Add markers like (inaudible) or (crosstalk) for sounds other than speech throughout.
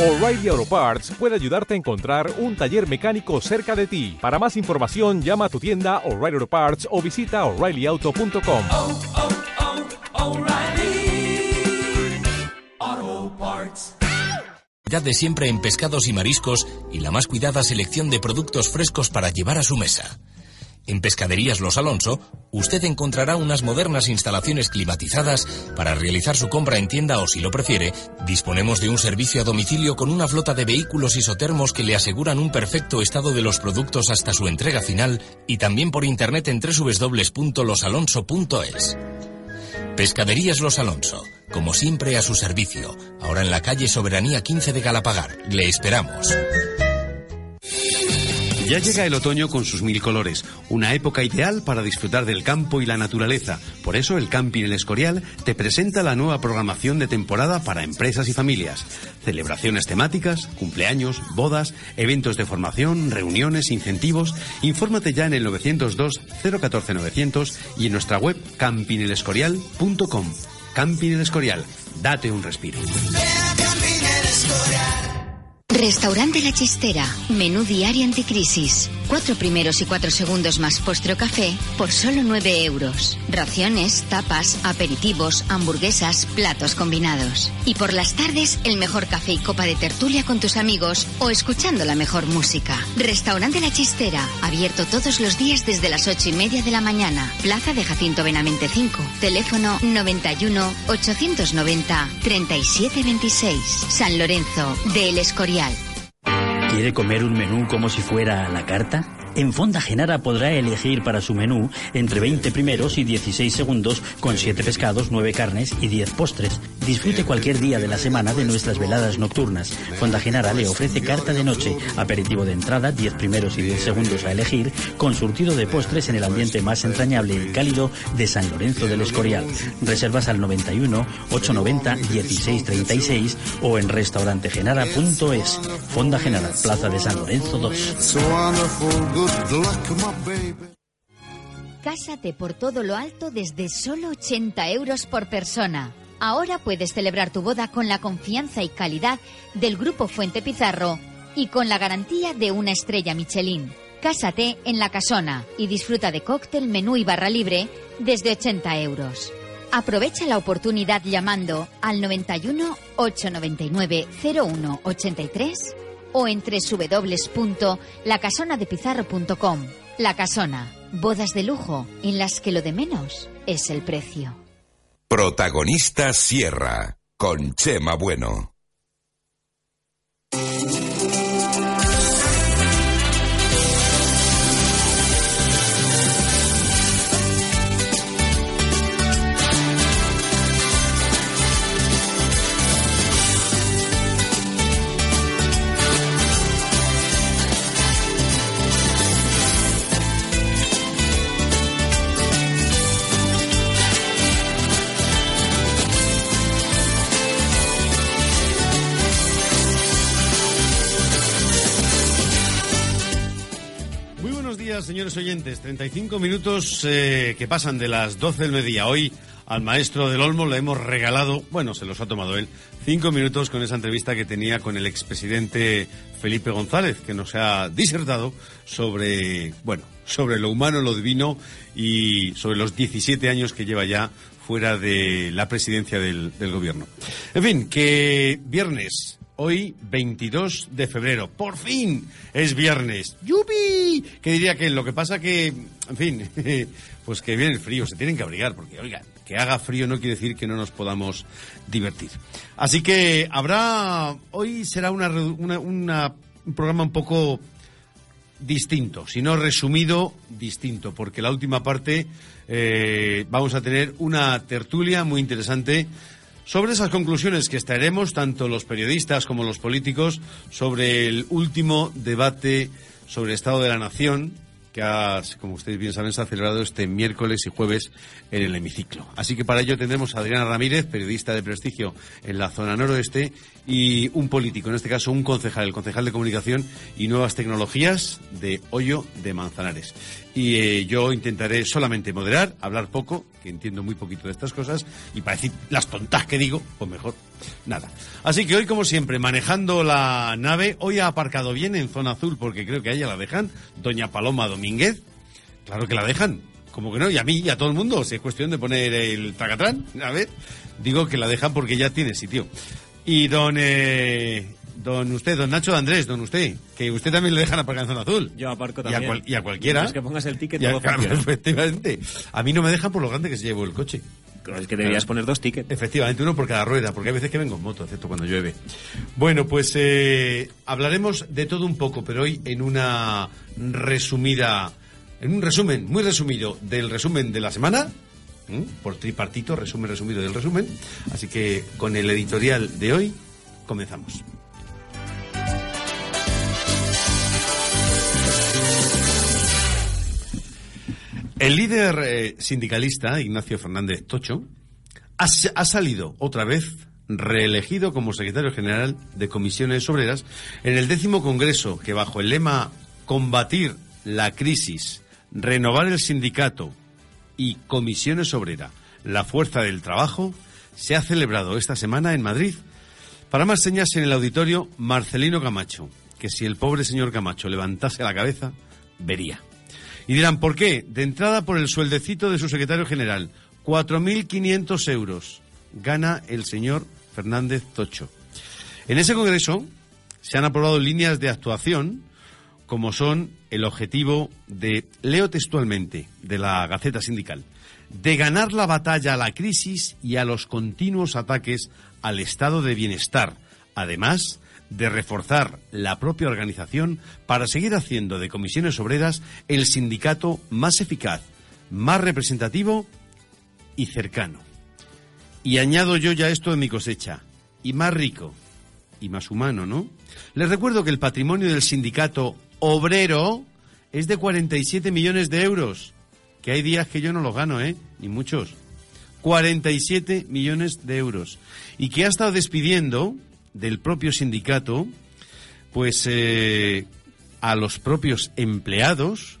O'Reilly Auto Parts puede ayudarte a encontrar un taller mecánico cerca de ti. Para más información, llama a tu tienda O'Reilly Auto Parts o visita oreillyauto.com. oh, oh, Parts. de siempre en pescados y mariscos y la más cuidada selección de productos frescos para llevar a su mesa. En Pescaderías Los Alonso, usted encontrará unas modernas instalaciones climatizadas para realizar su compra en tienda o, si lo prefiere, disponemos de un servicio a domicilio con una flota de vehículos isotermos que le aseguran un perfecto estado de los productos hasta su entrega final y también por internet en www.losalonso.es. Pescaderías Los Alonso, como siempre a su servicio, ahora en la calle Soberanía 15 de Galapagar. Le esperamos. Ya llega el otoño con sus mil colores, una época ideal para disfrutar del campo y la naturaleza. Por eso el Camping El Escorial te presenta la nueva programación de temporada para empresas y familias. Celebraciones temáticas, cumpleaños, bodas, eventos de formación, reuniones, incentivos. Infórmate ya en el 902 014 900 y en nuestra web campingelescorial.com. Camping El Escorial, date un respiro. Restaurante La Chistera. Menú diario anticrisis. Cuatro primeros y cuatro segundos más postre o café por solo nueve euros. Raciones, tapas, aperitivos, hamburguesas, platos combinados. Y por las tardes, el mejor café y copa de tertulia con tus amigos o escuchando la mejor música. Restaurante La Chistera. Abierto todos los días desde las ocho y media de la mañana. Plaza de Jacinto Benavente 5. Teléfono 91 890 3726. San Lorenzo de El ¿Quiere comer un menú como si fuera la carta? En Fonda Genara podrá elegir para su menú entre 20 primeros y 16 segundos con 7 pescados, 9 carnes y 10 postres. Disfrute cualquier día de la semana de nuestras veladas nocturnas. Fonda Genara le ofrece carta de noche, aperitivo de entrada, 10 primeros y 10 segundos a elegir, con surtido de postres en el ambiente más entrañable y cálido de San Lorenzo del Escorial. Reservas al 91 890 1636 o en restaurantegenara.es. Fonda Genara, Plaza de San Lorenzo 2. Cásate por todo lo alto desde solo 80 euros por persona. Ahora puedes celebrar tu boda con la confianza y calidad del Grupo Fuente Pizarro y con la garantía de una estrella Michelin. Cásate en La Casona y disfruta de cóctel, menú y barra libre desde 80 euros. Aprovecha la oportunidad llamando al 91 899 01 83 o en www.lacasonadepizarro.com. La Casona, bodas de lujo en las que lo de menos es el precio. Protagonista Sierra, con Chema Bueno. Días, señores oyentes. 35 minutos eh, que pasan de las 12 del mediodía. Hoy al maestro del Olmo le hemos regalado, bueno, se los ha tomado él, cinco minutos con esa entrevista que tenía con el expresidente Felipe González, que nos ha disertado sobre, bueno, sobre lo humano, lo divino y sobre los 17 años que lleva ya fuera de la presidencia del gobierno. En fin, que viernes, Hoy, 22 de febrero. ¡Por fin! Es viernes. ¡Yupi! ¿Qué diría que Lo que pasa que, en fin, (laughs) pues que viene el frío, se tienen que abrigar, porque, oigan, que haga frío no quiere decir que no nos podamos divertir. Así que habrá, hoy será una- una- un programa un poco distinto, si no resumido, distinto, porque la última parte eh, vamos a tener una tertulia muy interesante sobre esas conclusiones que extraeremos tanto los periodistas como los políticos sobre el último debate sobre el estado de la nación que ha, como ustedes bien saben, se ha celebrado este miércoles y jueves en el hemiciclo. Así que para ello tendremos a Adriana Ramírez, periodista de prestigio en la zona noroeste, y un político, en este caso un concejal, el concejal de comunicación y nuevas tecnologías de Hoyo de Manzanares. Y eh, yo intentaré solamente moderar, hablar poco, que entiendo muy poquito de estas cosas, y para decir las tontas que digo, pues mejor nada. Así que hoy, como siempre, manejando la nave, hoy ha aparcado bien en zona azul, porque creo que a ella la dejan, doña Paloma Domínguez. Claro que la dejan. Como que no, y a mí y a todo el mundo, si es cuestión de poner el tracatrán, a ver, digo que la dejan porque ya tiene sitio. Y don, eh, don usted, don Nacho de Andrés, don usted, que usted también le dejan aparcar en zona azul. Yo aparco Y a, también. cual- y a cualquiera. Es que pongas el ticket a- todo claro, efectivamente. A mí no me dejan por lo grande que se llevó el coche. Es que deberías poner dos tickets. Efectivamente, uno por cada rueda, porque hay veces que vengo en moto, excepto cuando llueve. Bueno, pues eh, hablaremos de todo un poco, pero hoy en una resumida, en un resumen muy resumido del resumen de la semana, por tripartito, resumen resumido del resumen. Así que con el editorial de hoy comenzamos. El líder eh, sindicalista, Ignacio Fernández Tocho, ha, salido otra vez reelegido como secretario general de comisiones obreras en el décimo congreso que bajo el lema combatir la crisis, renovar el sindicato y comisiones obrera, la fuerza del trabajo, se ha celebrado esta semana en Madrid. Para más señas en el auditorio, Marcelino Camacho, que si el pobre señor Camacho levantase la cabeza, vería. Y dirán, ¿por qué? De entrada por el sueldecito de su secretario general, 4.500 euros gana el señor Fernández Tocho. En ese congreso se han aprobado líneas de actuación como son el objetivo de, leo textualmente, de la Gaceta Sindical, de ganar la batalla a la crisis y a los continuos ataques al estado de bienestar, además de reforzar la propia organización para seguir haciendo de comisiones obreras el sindicato más eficaz, más representativo y cercano. Y añado yo ya esto de mi cosecha, y más rico, y más humano, ¿no? Les recuerdo que el patrimonio del sindicato obrero es de 47 millones de euros, que hay días que yo no los gano, ¿eh? Ni muchos. 47 millones de euros. Y que ha estado despidiendo del propio sindicato, pues, eh, a los propios empleados,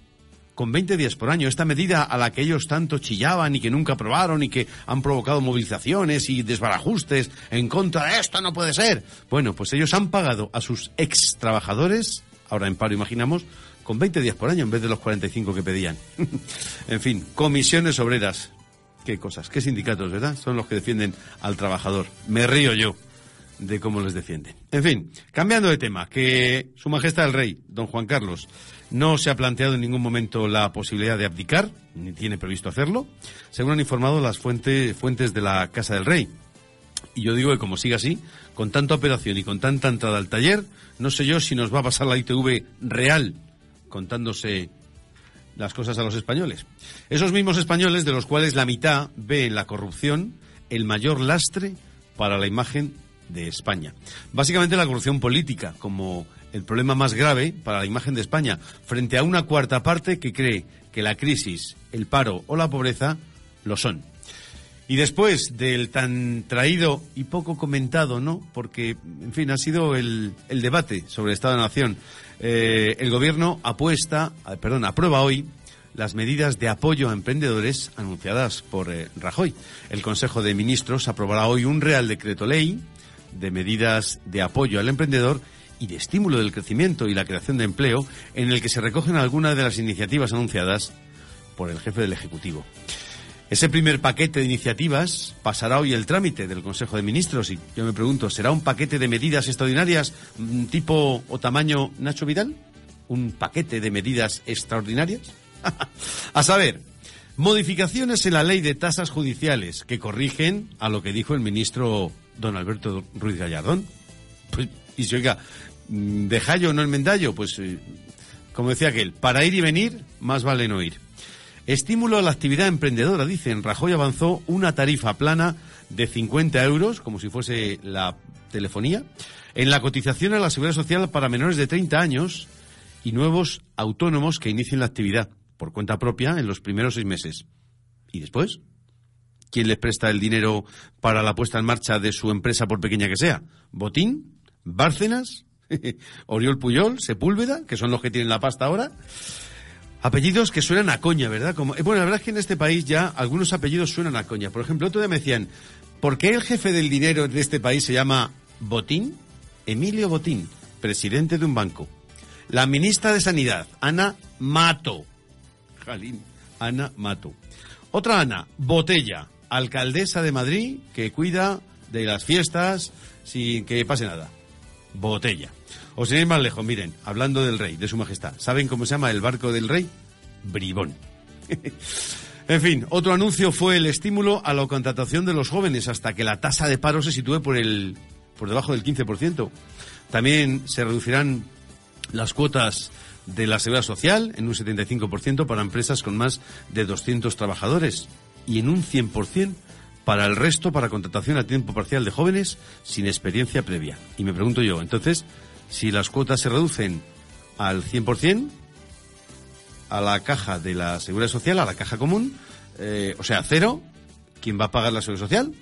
con 20 días por año. Esta medida a la que ellos tanto chillaban y que nunca aprobaron y que han provocado movilizaciones y desbarajustes en contra de esto no puede ser. Bueno, pues ellos han pagado a sus ex trabajadores, ahora en paro imaginamos, con 20 días por año en vez de los 45 que pedían. (laughs) en fin, comisiones obreras. Qué cosas, qué sindicatos, ¿verdad? Son los que defienden al trabajador. Me río yo de cómo les defienden. En fin, cambiando de tema, que Su Majestad el Rey, don Juan Carlos, no se ha planteado en ningún momento la posibilidad de abdicar, ni tiene previsto hacerlo, según han informado las fuentes, fuentes de la Casa del Rey. Y yo digo que como siga así, con tanta operación y con tanta entrada al taller, no sé yo si nos va a pasar la ITV real contándose las cosas a los españoles. Esos mismos españoles de los cuales la mitad ve en la corrupción el mayor lastre para la imagen de España. Básicamente la corrupción política como el problema más grave para la imagen de España frente a una cuarta parte que cree que la crisis, el paro o la pobreza lo son. Y después del tan traído y poco comentado, ¿no? Porque, en fin, ha sido el, el debate sobre el Estado de Nación. Eh, el Gobierno apuesta, ah, perdón, aprueba hoy las medidas de apoyo a emprendedores anunciadas por eh, Rajoy. El Consejo de Ministros aprobará hoy un Real Decreto Ley de medidas de apoyo al emprendedor y de estímulo del crecimiento y la creación de empleo, en el que se recogen algunas de las iniciativas anunciadas por el jefe del Ejecutivo. Ese primer paquete de iniciativas pasará hoy el trámite del Consejo de Ministros y yo me pregunto, ¿será un paquete de medidas extraordinarias mm, tipo o tamaño Nacho Vidal? ¿Un paquete de medidas extraordinarias? (laughs) a saber, modificaciones en la ley de tasas judiciales que corrigen a lo que dijo el ministro don Alberto Ruiz Gallardón. Pues, y si oiga, mm, de Jallo no el mendallo, pues eh, como decía aquel, para ir y venir más vale no ir. Estímulo a la actividad emprendedora, dicen. Rajoy avanzó una tarifa plana de 50 euros, como si fuese la telefonía, en la cotización a la seguridad social para menores de 30 años y nuevos autónomos que inicien la actividad por cuenta propia en los primeros seis meses. ¿Y después? ¿Quién les presta el dinero para la puesta en marcha de su empresa, por pequeña que sea? ¿Botín? ¿Bárcenas? (laughs) ¿Oriol Puyol? ¿Sepúlveda? Que son los que tienen la pasta ahora. Apellidos que suenan a coña, ¿verdad? Como, eh, bueno, la verdad es que en este país ya algunos apellidos suenan a coña. Por ejemplo, otro día me decían, ¿por qué el jefe del dinero de este país se llama Botín? Emilio Botín, presidente de un banco. La ministra de Sanidad, Ana Mato. Jalín, Ana Mato. Otra Ana, Botella, alcaldesa de Madrid, que cuida de las fiestas sin que pase nada. Botella. O sin ir más lejos, miren, hablando del rey, de su majestad. ¿Saben cómo se llama el barco del rey? Bribón. (laughs) en fin, otro anuncio fue el estímulo a la contratación de los jóvenes hasta que la tasa de paro se sitúe por, el, por debajo del 15%. También se reducirán las cuotas de la seguridad social en un 75% para empresas con más de 200 trabajadores y en un 100% para el resto para contratación a tiempo parcial de jóvenes sin experiencia previa. Y me pregunto yo, entonces, si las cuotas se reducen al 100% a la caja de la seguridad social, a la caja común, eh, o sea, cero, ¿quién va a pagar la seguridad social?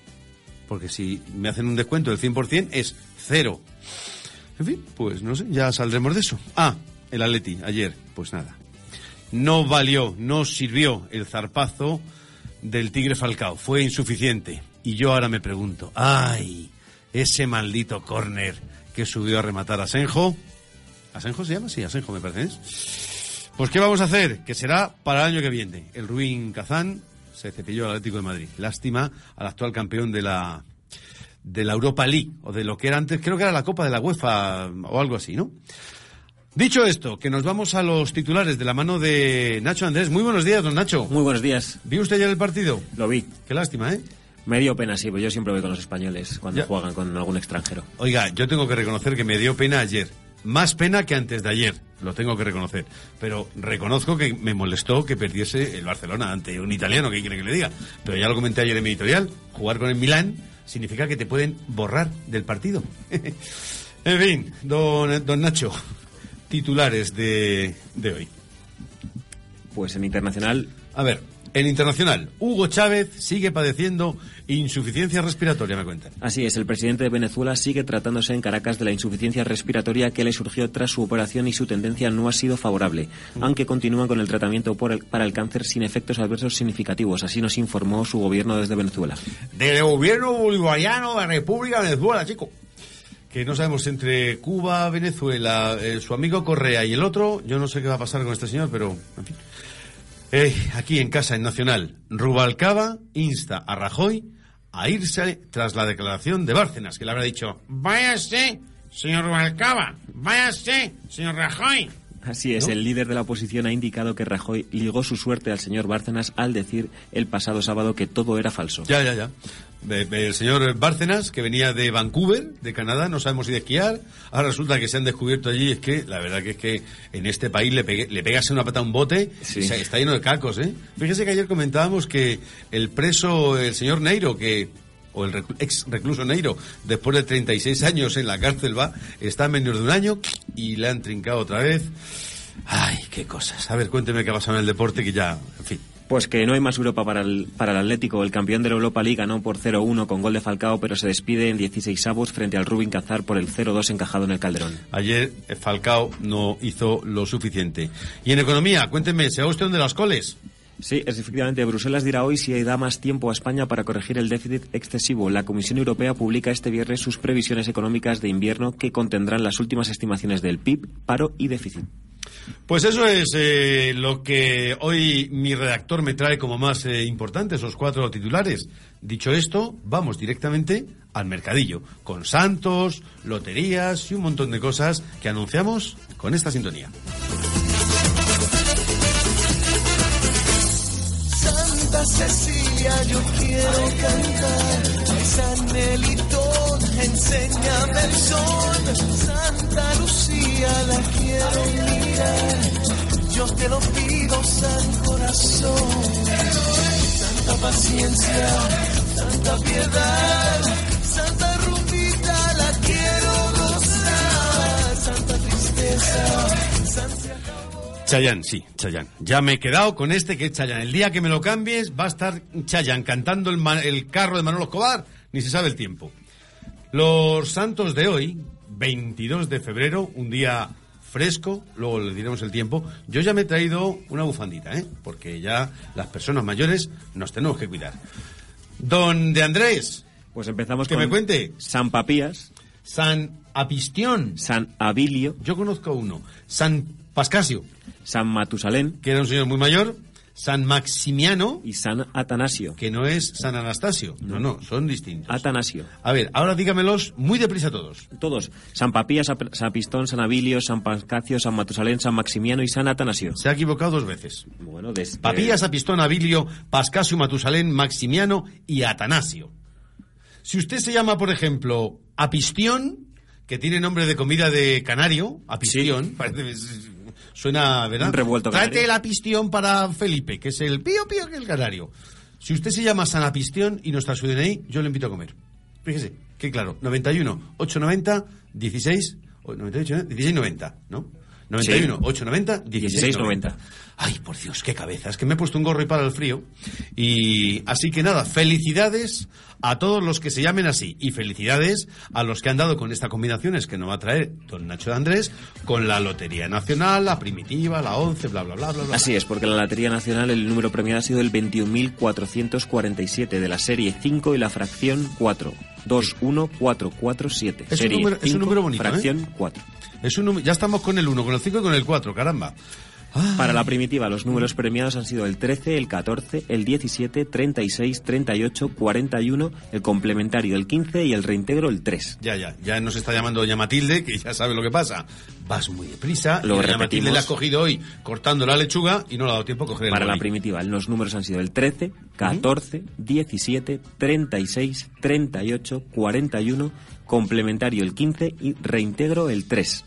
Porque si me hacen un descuento del 100% es cero. En fin, pues no sé, ya saldremos de eso. Ah, el Atleti, ayer, pues nada. No valió, no sirvió el zarpazo del Tigre Falcao. Fue insuficiente. Y yo ahora me pregunto, ¡ay! Ese maldito córner que subió a rematar a Asenjo. ¿Asenjo se llama? Sí, Asenjo me parece. ¿eh? Pues ¿qué vamos a hacer? Que será para el año que viene. El Ruin Kazán se cepilló al Atlético de Madrid. Lástima al actual campeón de la de la Europa League, o de lo que era antes, creo que era la Copa de la UEFA o algo así, ¿no? Dicho esto, que nos vamos a los titulares de la mano de Nacho Andrés. Muy buenos días, don Nacho. Muy buenos días. ¿Vio usted ayer el partido? Lo vi. Qué lástima, ¿eh? Me dio pena, sí, pues yo siempre voy con los españoles cuando Ya. juegan con algún extranjero. Oiga, yo tengo que reconocer que me dio pena ayer. Más pena que antes de ayer, lo tengo que reconocer. Pero reconozco que me molestó que perdiese el Barcelona ante un italiano, ¿qué quiere que le diga? Pero ya lo comenté ayer en mi editorial, jugar con el Milán significa que te pueden borrar del partido. (laughs) en fin, don, don Nacho, titulares de, de hoy. Pues en internacional, A ver, en internacional, Hugo Chávez sigue padeciendo insuficiencia respiratoria, me cuentan. así es, el presidente de Venezuela sigue tratándose en Caracas de la insuficiencia respiratoria que le surgió tras su operación y su tendencia no ha sido favorable, aunque continúan con el tratamiento por el- para el cáncer sin efectos adversos significativos, así nos informó su gobierno desde Venezuela. del gobierno bolivariano de la República de Venezuela, chico. Que no sabemos entre Cuba, Venezuela, eh, su amigo Correa y el otro, yo no sé qué va a pasar con este señor, pero en fin. Eh, aquí en casa, en Nacional, Rubalcaba insta a Rajoy a irse tras la declaración de Bárcenas, que le habrá dicho, váyase, señor Rubalcaba, váyase, señor Rajoy. Así es, ¿No? el líder de la oposición ha indicado que Rajoy ligó su suerte al señor Bárcenas al decir el pasado sábado que todo era falso. Ya, ya, ya. El señor Bárcenas, que venía de Vancouver, de Canadá, no sabemos si de esquiar. Ahora resulta que se han descubierto allí. Es que, la verdad que es que en este país le, pegue- le pegas una pata a un bote Sí. y se- está lleno de cacos, ¿eh? Fíjese que ayer comentábamos que el preso, el señor Neiro, que o el reclu- ex recluso Neiro, después de 36 años en la cárcel va, está en menos de un año y le han trincado otra vez. Ay, qué cosas. A ver, cuénteme qué ha pasado en el deporte, que ya, en fin. Pues que no hay más Europa para el, para el Atlético. El campeón de la Europa League ganó por 0-1 con gol de Falcao, pero se despide en 16 avos frente al Rubin Cazar por el 0-2 encajado en el Calderón. Ayer eh, Falcao no hizo lo suficiente. Y en economía, cuénteme, ¿se va usted de las coles? Sí, es efectivamente. Bruselas dirá hoy si da más tiempo a España para corregir el déficit excesivo. La Comisión Europea publica este viernes sus previsiones económicas de invierno que contendrán las últimas estimaciones del PIB, paro y déficit. Pues eso es eh, lo que hoy mi redactor me trae como más eh, importante, esos cuatro titulares. Dicho esto, vamos directamente al mercadillo, con santos, loterías y un montón de cosas que anunciamos con esta sintonía. Santa Cecilia, yo quiero cantar. San Melitón, enséñame el sol. Santa Lucía, la quiero mirar. Yo te lo pido, San Corazón. Santa paciencia, Santa piedad. Santa Rubita, la quiero gozar. Santa tristeza, Santa Chayán, sí, Chayán. Ya me he quedado con este que es Chayán. El día que me lo cambies va a estar Chayán cantando el, el carro de Manolo Escobar, ni se sabe el tiempo. Los santos de hoy, 22 de febrero, un día fresco, luego le diremos el tiempo. Yo ya me he traído una bufandita, ¿eh? Porque ya las personas mayores nos tenemos que cuidar. Don de Andrés, Pues empezamos que con me cuente. San Papías, San Apistión. San Abilio, Yo conozco uno. San Pascasio, San Matusalén que era un señor muy mayor. San Maximiano, y San Atanasio. que no es San Anastasio. No, no, son distintos. Atanasio. A ver, ahora dígamelos muy deprisa todos. Todos. San Papías, San San Pistón, San Abilio, San Pascacio, San Matusalén, San Maximiano y San Atanasio. Se ha equivocado dos veces. Bueno, desde... Papías, Apistón, Abilio, Pascasio, Matusalén, Maximiano y Atanasio. Si usted se llama, por ejemplo, Apistión, que tiene nombre de comida de canario, Apistión, (laughs) parece, suena, ¿verdad? Un revuelto Tráete canario. el Apistión para Felipe, que es el pío pío que el canario. Si usted se llama San Apistión y no está su DNI, yo le invito a comer. Fíjese, que claro, 91, 890, 16, o 98, ¿eh? 1690, ¿no? 91, Sí. 890, 1690. 1690. Ay, por Dios, qué cabeza. Es que me he puesto un gorro y para el frío. Y así que nada, felicidades a todos los que se llamen así. Y felicidades a los que han dado con esta combinación, es que nos va a traer don Nacho de Andrés, con la Lotería Nacional, la Primitiva, la 11, bla, bla, bla, bla, bla. Así es, porque la Lotería Nacional el número premiado ha sido el 21.447 de la serie 5 y la fracción 4. 21447. Es un serie número- es un 5, número bonito, ¿eh? Fracción 4. Es un ya estamos con el 1, con el 5 y con el 4, caramba. Para la primitiva, los números premiados han sido el 13, el 14, el 17, 36, 38, 41, el complementario el 15 y el reintegro el 3. Ya, ya, ya nos está llamando doña Matilde, que ya sabe lo que pasa. Vas muy deprisa. Lo y doña. Matilde le ha cogido hoy cortando la lechuga y no le ha dado tiempo a coger el Para la primitiva, los números han sido el 13, 14, 17, 36, 38, 41, complementario el 15 y reintegro el 3.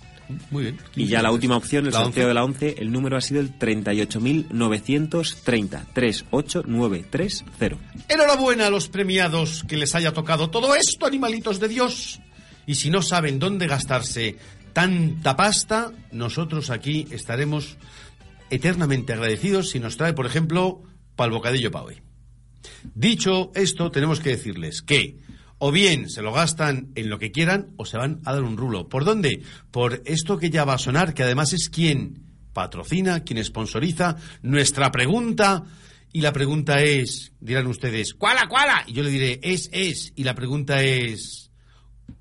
Muy bien. Y ya la última opción, el La sorteo 11. de la 11, el número ha sido el 38.930, 38930. Enhorabuena a los premiados que les haya tocado todo esto, animalitos de Dios. Y si no saben dónde gastarse tanta pasta, nosotros aquí estaremos eternamente agradecidos si nos trae, por ejemplo, pal bocadillo para hoy. Dicho esto, tenemos que decirles que o bien se lo gastan en lo que quieran o se van a dar un rulo. ¿Por dónde? Por esto que ya va a sonar, que además es quien patrocina, quien sponsoriza nuestra pregunta. Y la pregunta es, dirán ustedes, ¿cuál, cuál? Y yo le diré, es, es. Y la pregunta es,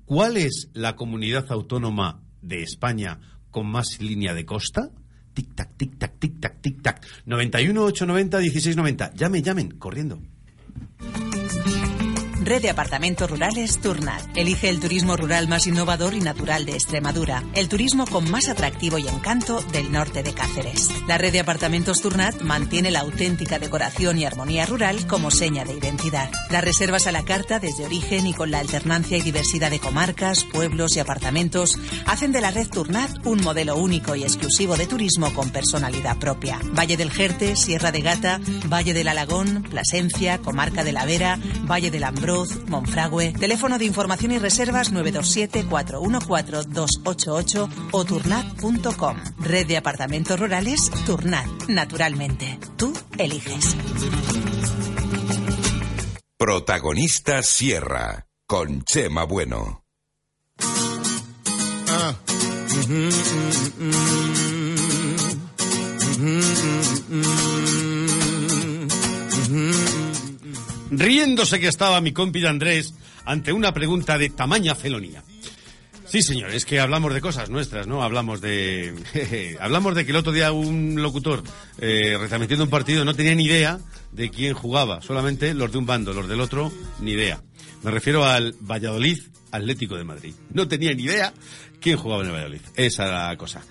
¿cuál es la comunidad autónoma de España con más línea de costa? Tic tac, tic tac, tic tac, tic tac. 91 890 1690. Llamen, llamen, corriendo. Red de Apartamentos Rurales Turnat. Elige el turismo rural más innovador y natural de Extremadura. El turismo con más atractivo y encanto del norte de Cáceres. La red de apartamentos Turnat mantiene la auténtica decoración y armonía rural como seña de identidad. Las reservas a la carta desde origen y con la alternancia y diversidad de comarcas, pueblos y apartamentos hacen de la red Turnat un modelo único y exclusivo de turismo con personalidad propia. Valle del Jerte, Sierra de Gata, Valle del Alagón, Plasencia, Comarca de la Vera, Valle del Monfragüe. Teléfono de información y reservas 927-414-288 o turnat.com. Red de apartamentos rurales Turnat. Naturalmente. Tú eliges. Protagonista Sierra, con Chema Bueno. Riéndose que estaba mi compi de Andrés ante una pregunta de tamaña felonía. Sí, señor, es que hablamos de cosas nuestras, ¿no? Hablamos de... (laughs) hablamos de que el otro día un locutor, eh, retransmitiendo un partido, no tenía ni idea de quién jugaba. Solamente los de un bando, los del otro, ni idea. Me refiero al Valladolid Atlético de Madrid. No tenía ni idea quién jugaba en el Valladolid. Esa era la cosa.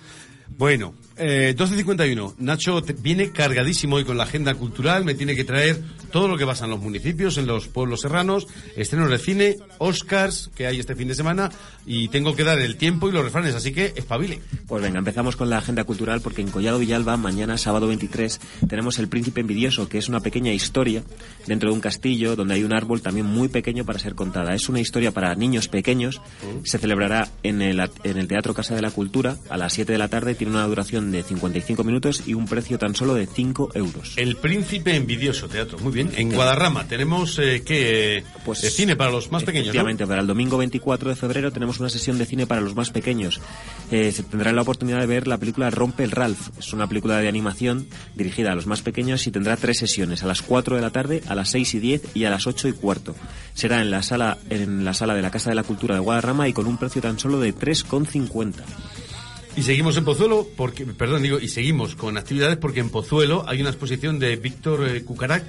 Bueno, eh, 12.51. Nacho te- viene cargadísimo hoy con la agenda cultural. Me tiene que traer todo lo que pasa en los municipios, en los pueblos serranos, estrenos de cine, Oscars que hay este fin de semana y tengo que dar el tiempo y los refranes, así que espabile. Pues venga, empezamos con la agenda cultural porque en Collado Villalba, mañana sábado 23, tenemos El Príncipe Envidioso, que es una pequeña historia dentro de un castillo donde hay un árbol también muy pequeño para ser contada. Es una historia para niños pequeños, se celebrará en el, en el Teatro Casa de la Cultura a las 7 de la tarde, tiene una duración duración de 55 minutos y un precio tan solo de 5 euros. El Príncipe Envidioso Teatro, muy bien. En Guadarrama tenemos eh, que pues, de cine para los más pequeños. Efectivamente, para el domingo 24 de febrero tenemos una sesión de cine para los más pequeños. Eh, se tendrá la oportunidad de ver la película Rompe el Ralph. Es una película de animación dirigida a los más pequeños y tendrá tres sesiones, a las 4 de la tarde, a las 6 y 10 y a las 8 y cuarto. Será en la sala, en la sala de la Casa de la Cultura de Guadarrama y con un precio tan solo de 3,50. Y seguimos en Pozuelo, porque, perdón, digo, y seguimos con actividades porque en Pozuelo hay una exposición de Víctor eh, Cucarac,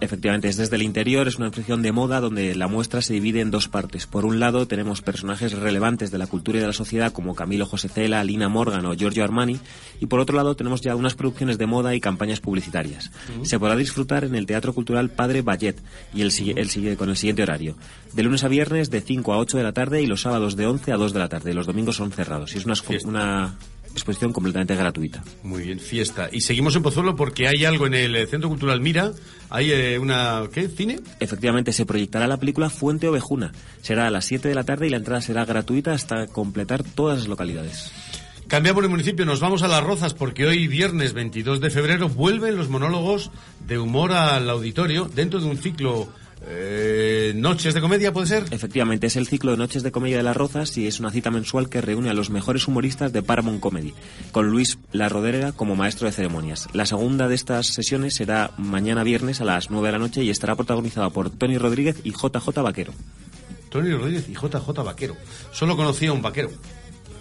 Efectivamente, es desde el interior, es una exposición de moda donde la muestra se divide en dos partes. Por un lado, tenemos personajes relevantes de la cultura y de la sociedad como Camilo José Cela, Lina Morgan o Giorgio Armani, y por otro lado, tenemos ya unas producciones de moda y campañas publicitarias. Se podrá disfrutar en el Teatro Cultural Padre Bayet y el, el, con el siguiente horario. De lunes a viernes de 5 a 8 de la tarde y los sábados de 11 a 2 de la tarde. Los domingos son cerrados. Y es una, una exposición completamente gratuita. Muy bien, fiesta. Y seguimos en Pozuelo porque hay algo en el Centro Cultural Mira. Hay eh, una... ¿Qué? ¿Cine? Efectivamente, se proyectará la película Fuente Ovejuna. Será a las 7 de la tarde y la entrada será gratuita hasta completar todas las localidades. Cambiamos de municipio, nos vamos a Las Rozas porque hoy, viernes 22 de febrero, vuelven los monólogos de humor al auditorio dentro de un ciclo eh, Noches de Comedia, ¿puede ser? Efectivamente, es el ciclo de Noches de Comedia de las Rozas y es una cita mensual que reúne a los mejores humoristas de Paramount Comedy, con Luis La Rodera como maestro de ceremonias. La segunda de estas sesiones será mañana viernes a las 9 de la noche y estará protagonizada por Tony Rodríguez y JJ Vaquero. Tony Rodríguez y JJ Vaquero. Solo conocía a un vaquero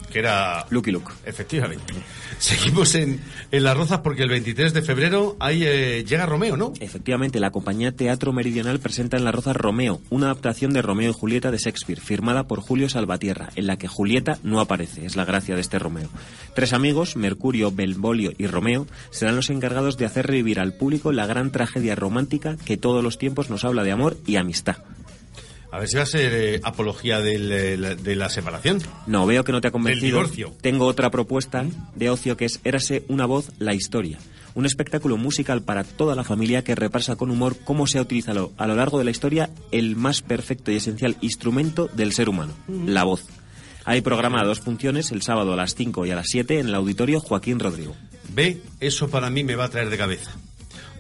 que era... Lucky Luke. Efectivamente. (laughs) Seguimos en, en Las Rozas porque el 23 de febrero ahí eh, llega Romeo, ¿no? Efectivamente, la compañía Teatro Meridional presenta en Las Rozas Romeo, una adaptación de Romeo y Julieta de Shakespeare, firmada por Julio Salvatierra, en la que Julieta no aparece, es la gracia de este Romeo. Tres amigos, Mercurio, Belvolio y Romeo, serán los encargados de hacer revivir al público la gran tragedia romántica que todos los tiempos nos habla de amor y amistad. A ver si va a ser eh, apología del, de la separación. No, veo que no te ha convencido. Divorcio. Tengo otra propuesta de ocio que es Érase una voz, la historia. Un espectáculo musical para toda la familia que repasa con humor cómo se ha utilizado a lo largo de la historia el más perfecto y esencial instrumento del ser humano, la voz. Hay programa dos funciones, el sábado a las 5 y a las 7 en el auditorio Joaquín Rodrigo. Ve, eso para mí me va a traer de cabeza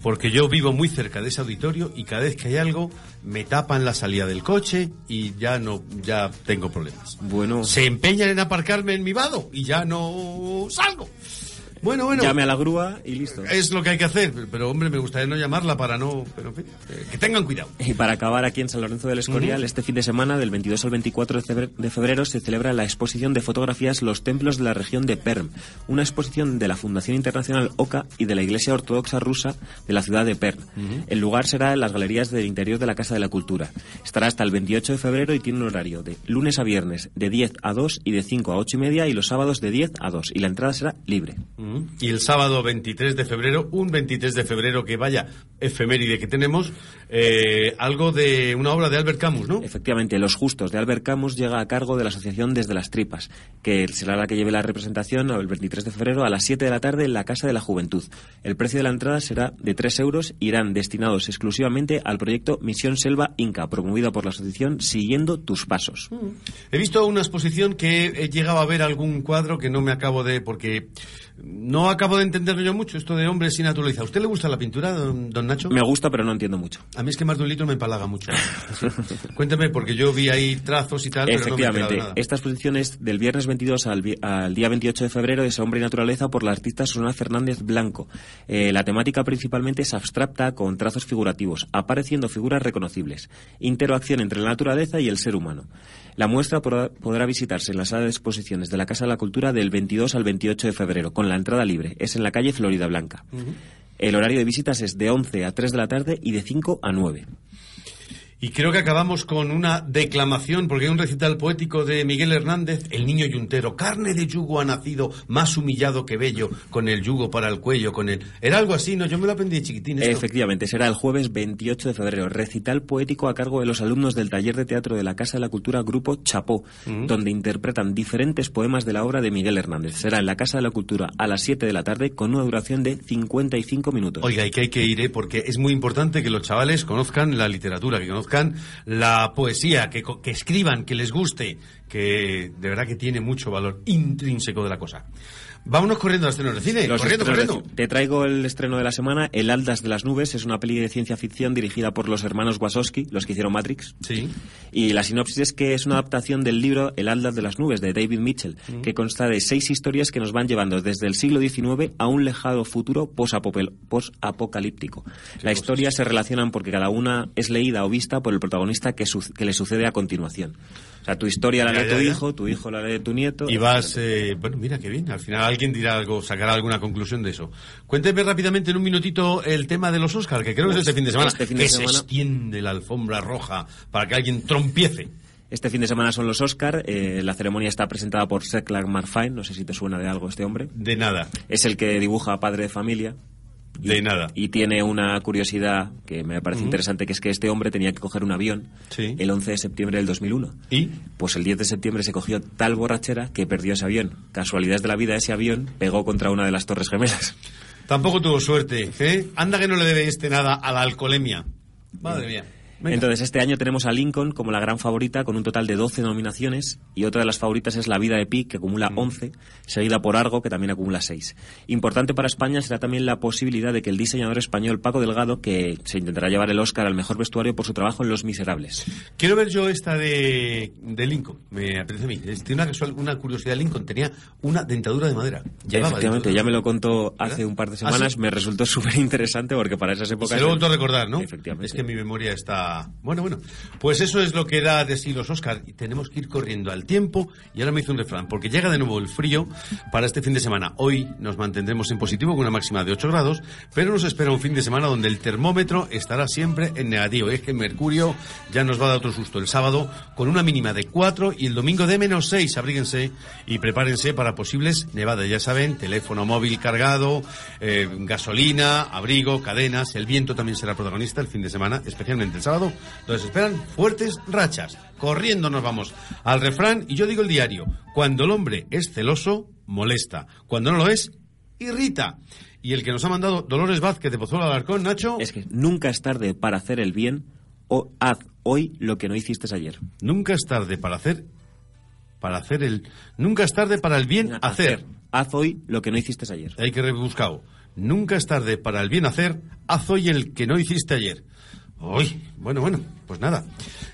porque yo vivo muy cerca de ese auditorio y cada vez que hay algo me tapan la salida del coche y ya no ya tengo problemas. Bueno, se empeñan en aparcarme en mi vado y ya no salgo. Bueno, bueno. Llame a la grúa y listo. Es lo que hay que hacer, pero hombre, me gustaría no llamarla para no. Pero en fin, eh, que tengan cuidado. Y para acabar aquí en San Lorenzo del Escorial, este fin de semana, del 22 al 24 de febrero, se celebra la exposición de fotografías Los Templos de la Región de Perm, una exposición de la Fundación Internacional OCA y de la Iglesia Ortodoxa Rusa de la ciudad de Perm. El lugar será en las galerías del interior de la Casa de la Cultura. Estará hasta el 28 de febrero y tiene un horario de lunes a viernes de 10 a 2 y de 5 a 8 y media y los sábados de 10 a 2. Y la entrada será libre. Y el sábado 23 de febrero, un 23 de febrero que vaya efeméride que tenemos, eh, algo de una obra de Albert Camus, ¿no? Efectivamente, Los Justos de Albert Camus llega a cargo de la Asociación Desde las Tripas, que será la que lleve la representación el 23 de febrero a las 7 de la tarde en la Casa de la Juventud. El precio de la entrada será de 3 euros, irán destinados exclusivamente al proyecto Misión Selva Inca, promovido por la asociación Siguiendo tus Pasos. He visto una exposición que he llegado a ver algún cuadro que no me acabo de... porque no acabo de entenderlo yo mucho, esto de hombres sin naturaleza. ¿A usted le gusta la pintura, don, Nacho? Me gusta, pero no entiendo mucho. A mí es que más de un litro me empalaga mucho. Cuéntame, porque yo vi ahí trazos y tal, Efectivamente, pero no me esta exposición es del viernes 22 al, día 28 de febrero, es Hombre y Naturaleza, por la artista Susana Fernández Blanco. Eh, la temática principalmente es abstracta, con trazos figurativos, apareciendo figuras reconocibles. Interacción entre la naturaleza y el ser humano. La muestra podrá, visitarse en la sala de exposiciones de la Casa de la Cultura del 22 al 28 de febrero, con la entrada libre. Es en la calle Florida Blanca. El horario de visitas es de 11 a 3 de la tarde y de 5 a 9. Y creo que acabamos con una declamación, porque hay un recital poético de Miguel Hernández, El niño yuntero, carne de yugo ha nacido, más humillado que bello, con el yugo para el cuello, con el... Era algo así, ¿no? Yo me lo aprendí de chiquitín. Esto. Efectivamente, será el jueves 28 de febrero, recital poético a cargo de los alumnos del taller de teatro de la Casa de la Cultura Grupo Chapó, donde interpretan diferentes poemas de la obra de Miguel Hernández. Será en la Casa de la Cultura a las 7 de la tarde con una duración de 55 minutos. Oiga, y que hay que ir, ¿eh? porque es muy importante que los chavales conozcan la literatura, que conozcan la poesía, que, que escriban, que les guste, que de verdad que tiene mucho valor intrínseco de la cosa. Vámonos corriendo a estrenos de cine. Los corriendo, de corriendo. Te traigo el estreno de la semana, El Aldas de las Nubes. Es una peli de ciencia ficción dirigida por los hermanos Wachowski, los que hicieron Matrix. Sí. Y la sinopsis es que es una adaptación del libro El Aldas de las Nubes, de David Mitchell, Mm. que consta de seis historias que nos van llevando desde el siglo XIX a un lejano futuro posapocalíptico. La historia se relacionan porque cada una es leída o vista por el protagonista que, su- que le sucede a continuación. Sea, tu historia la lee tu hijo, tu hijo la lee tu nieto. Y vas, eh, bueno, mira qué bien. Al final alguien dirá algo, sacará alguna conclusión de eso. Cuénteme rápidamente en un minutito el tema de los Oscars, que creo que es este fin de semana. Este fin de que semana. se extiende la alfombra roja para que alguien trompiece. Este fin de semana son los Oscar. eh, la ceremonia está presentada por Seklar Marfine. No sé si te suena de algo este hombre. De nada. Es el que dibuja a Padre de Familia. De nada. Y tiene una curiosidad que me parece interesante, que es que este hombre tenía que coger un avión Sí. el 11 de septiembre del 2001. ¿Y? Pues el 10 de septiembre se cogió tal borrachera que perdió ese avión. Casualidades de la vida, ese avión pegó contra una de las torres gemelas. Tampoco tuvo suerte, ¿eh? Anda que no le debe este nada a la alcoholemia. Madre mía. Venga. Entonces, este año tenemos a Lincoln como la gran favorita, con un total de 12 nominaciones, y otra de las favoritas es La vida de Pi, que Mm. acumula 11, seguida por Argo, que también acumula 6. Importante para España será también la posibilidad de que el diseñador español Paco Delgado, que se intentará llevar el Oscar al mejor vestuario por su trabajo en Los Miserables. Quiero ver yo esta de, de Lincoln. Me apetece a mí. Tiene una, una curiosidad. Lincoln tenía una dentadura de madera. Ya, efectivamente, ya me lo contó hace un par de ¿Ah, semanas, sí? me resultó (laughs) súper interesante porque para esas épocas... Se lo he vuelto a recordar, ¿no? Efectivamente. Es que mi memoria está... Bueno, bueno. Pues eso es lo que da de sí los Oscar. Y tenemos que ir corriendo al tiempo. Y ahora me hizo un refrán. Porque llega de nuevo el frío para este fin de semana. Hoy nos mantendremos en positivo con una máxima de 8 grados. Pero nos espera un fin de semana donde el termómetro estará siempre en negativo. Es que mercurio ya nos va a dar otro susto el sábado con una mínima de 4 y el domingo de menos 6. Abríguense y prepárense para posibles nevadas. Ya saben, teléfono móvil cargado, eh, gasolina, abrigo, cadenas. El viento también será protagonista el fin de semana, especialmente el sábado. Entonces esperan fuertes rachas. Corriendo nos vamos al refrán y yo digo el diario. Cuando el hombre es celoso, molesta. Cuando no lo es, irrita. Y el que nos ha mandado Dolores Vázquez de Pozuelo Alarcón, Nacho. Es que nunca es tarde para hacer el bien o haz hoy lo que no hiciste ayer. Nunca es tarde para hacer. Para hacer el. Nunca es tarde para el bien hacer. Haz hoy lo que no hiciste ayer. Hay que rebuscado. Nunca es tarde para el bien hacer. Haz hoy el que no hiciste ayer. Uy, bueno, bueno, pues nada.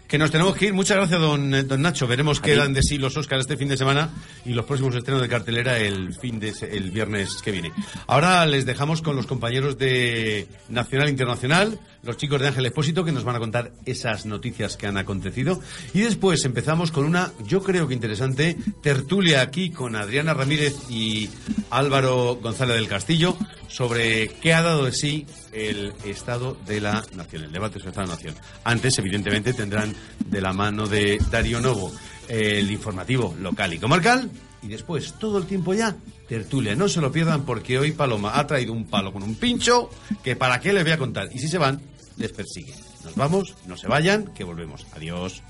Que nos tenemos que ir. Muchas gracias, don, don Nacho. Veremos qué dan de sí los Oscars este fin de semana y los próximos estrenos de cartelera el fin de el viernes que viene. Ahora les dejamos con los compañeros de Nacional Internacional, los chicos de Ángel Expósito, que nos van a contar esas noticias que han acontecido. Y después empezamos con una, yo creo que interesante, tertulia aquí con Adriana Ramírez y Álvaro González del Castillo sobre qué ha dado de sí el Estado de la Nación, el debate sobre el Estado de la Nación. Antes, evidentemente, tendrán de la mano de Darío Novo el informativo local y comarcal. Y después, todo el tiempo ya, tertulia. No se lo pierdan porque hoy Paloma ha traído un palo con un pincho que para qué les voy a contar. Y si se van, les persigue. Nos vamos, no se vayan, que volvemos. Adiós.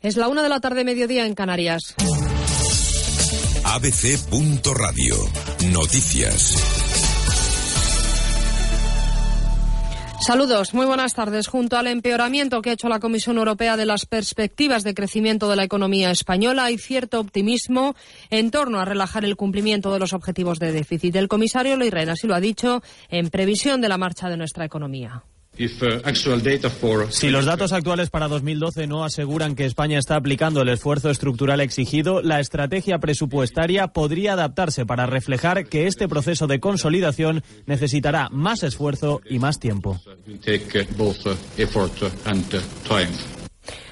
Es la una de la tarde, mediodía en Canarias. abc.radio. Noticias. Saludos, muy buenas tardes. Junto al empeoramiento que ha hecho la Comisión Europea de las perspectivas de crecimiento de la economía española, hay cierto optimismo en torno a relajar el cumplimiento de los objetivos de déficit. El comisario Leirén así lo ha dicho en previsión de la marcha de nuestra economía. Si los datos actuales para 2012 no aseguran que España está aplicando el esfuerzo estructural exigido, la estrategia presupuestaria podría adaptarse para reflejar que este proceso de consolidación necesitará más esfuerzo y más tiempo.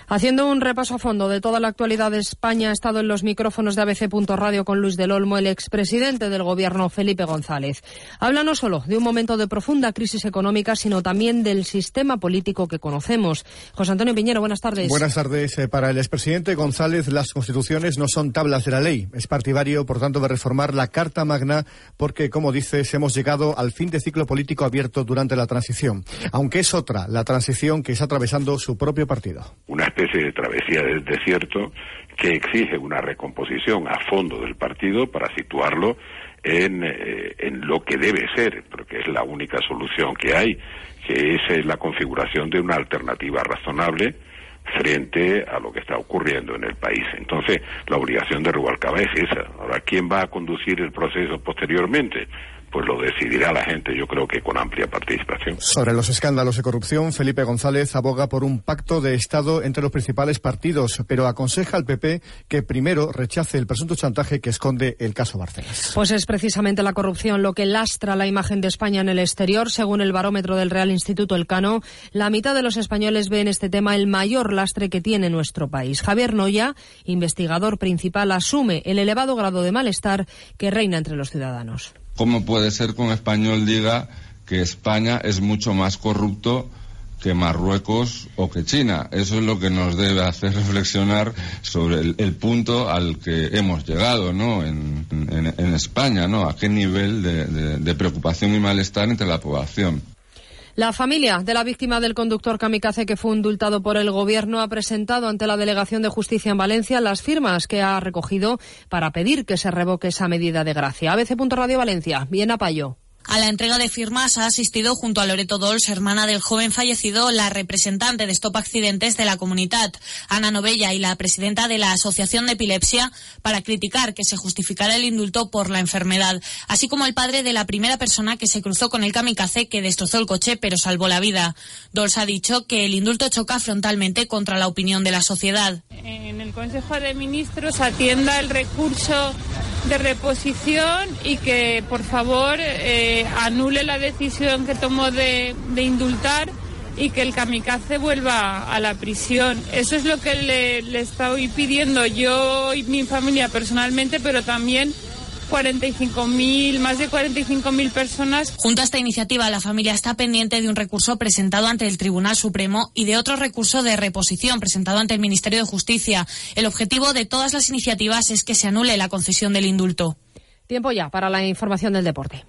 Haciendo un repaso a fondo de toda la actualidad de España, ha estado en los micrófonos de ABC.radio con Luis del Olmo, el expresidente del Gobierno, Felipe González. Habla no solo de un momento de profunda crisis económica, sino también del sistema político que conocemos. José Antonio Piñero, buenas tardes. Buenas tardes. Eh, Para el expresidente González, las constituciones no son tablas de la ley. Es partidario, por tanto, de reformar la Carta Magna porque, como dices, hemos llegado al fin de ciclo político abierto durante la transición. Aunque es otra la transición que está atravesando su propio partido. Especie de travesía del desierto que exige una recomposición a fondo del partido para situarlo en, eh, en lo que debe ser, porque es la única solución que hay, que es eh, la configuración de una alternativa razonable frente a lo que está ocurriendo en el país. Entonces, la obligación de Rubalcaba es esa. Ahora, ¿quién va a conducir el proceso posteriormente? Pues lo decidirá la gente, yo creo que con amplia participación. Sobre los escándalos de corrupción, Felipe González aboga por un pacto de Estado entre los principales partidos, pero aconseja al PP que primero rechace el presunto chantaje que esconde el caso Barcenas. Pues es precisamente la corrupción lo que lastra la imagen de España en el exterior. Según el barómetro del Real Instituto Elcano, la mitad de los españoles ve en este tema el mayor lastre que tiene nuestro país. Javier Noya, investigador principal, asume el elevado grado de malestar que reina entre los ciudadanos. ¿Cómo puede ser que un español diga que España es mucho más corrupto que Marruecos o que China. Eso es lo que nos debe hacer (laughs) reflexionar sobre el, punto al que hemos llegado, ¿no? En, España, ¿no? A qué nivel de preocupación y malestar entre la población. La familia de la víctima del conductor kamikaze que fue indultado por el Gobierno ha presentado ante la Delegación de Justicia en Valencia las firmas que ha recogido para pedir que se revoque esa medida de gracia. ABC.Radio Valencia. Bien, Apayo. A la entrega de firmas ha asistido junto a Loreto Dols, hermana del joven fallecido, la representante de Stop Accidentes de la comunidad, Ana Novella, y la presidenta de la Asociación de Epilepsia, para criticar que se justificara el indulto por la enfermedad, así como el padre de la primera persona que se cruzó con el kamikaze que destrozó el coche pero salvó la vida. Dols ha dicho que el indulto choca frontalmente contra la opinión de la sociedad. En el Consejo de Ministros atienda el recurso de reposición y que por favor eh, anule la decisión que tomó de, indultar y que el kamikaze vuelva a la prisión. Eso es lo que le, le estoy pidiendo yo y mi familia personalmente, pero también 45.000, más de 45.000 personas. Junto a esta iniciativa, la familia está pendiente de un recurso presentado ante el Tribunal Supremo y de otro recurso de reposición presentado ante el Ministerio de Justicia. El objetivo de todas las iniciativas es que se anule la concesión del indulto. Tiempo ya para la información del deporte.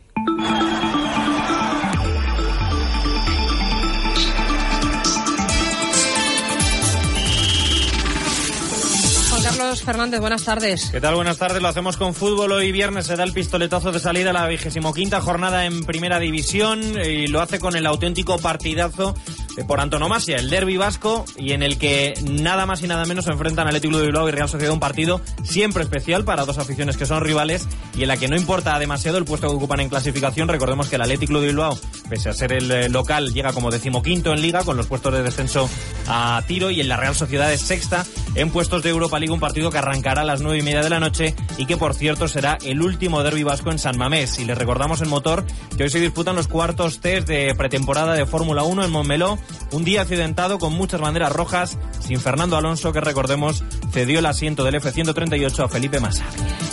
Carlos Fernández, buenas tardes. ¿Qué tal? Buenas tardes. Lo hacemos con fútbol. Hoy viernes se da el pistoletazo de salida a la vigésimo quinta jornada en Primera División y lo hace con el auténtico partidazo por antonomasia, el derby vasco y en el que nada más y nada menos se enfrentan Atlético de Bilbao y Real Sociedad. Un partido siempre especial para dos aficiones que son rivales y en la que no importa demasiado el puesto que ocupan en clasificación. Recordemos que el Atlético de Bilbao, pese a ser el eh, local, llega como decimoquinto en liga con los puestos de descenso a tiro y en la Real Sociedad es sexta en puestos de Europa League, un partido que arrancará a las nueve y media de la noche y que por cierto será el último derby vasco en San Mamés. Y le recordamos en motor que hoy se disputan los cuartos test de pretemporada de Fórmula 1 en Montmeló un día accidentado con muchas banderas rojas, sin Fernando Alonso, que recordemos cedió el asiento del F-138 a Felipe Massa.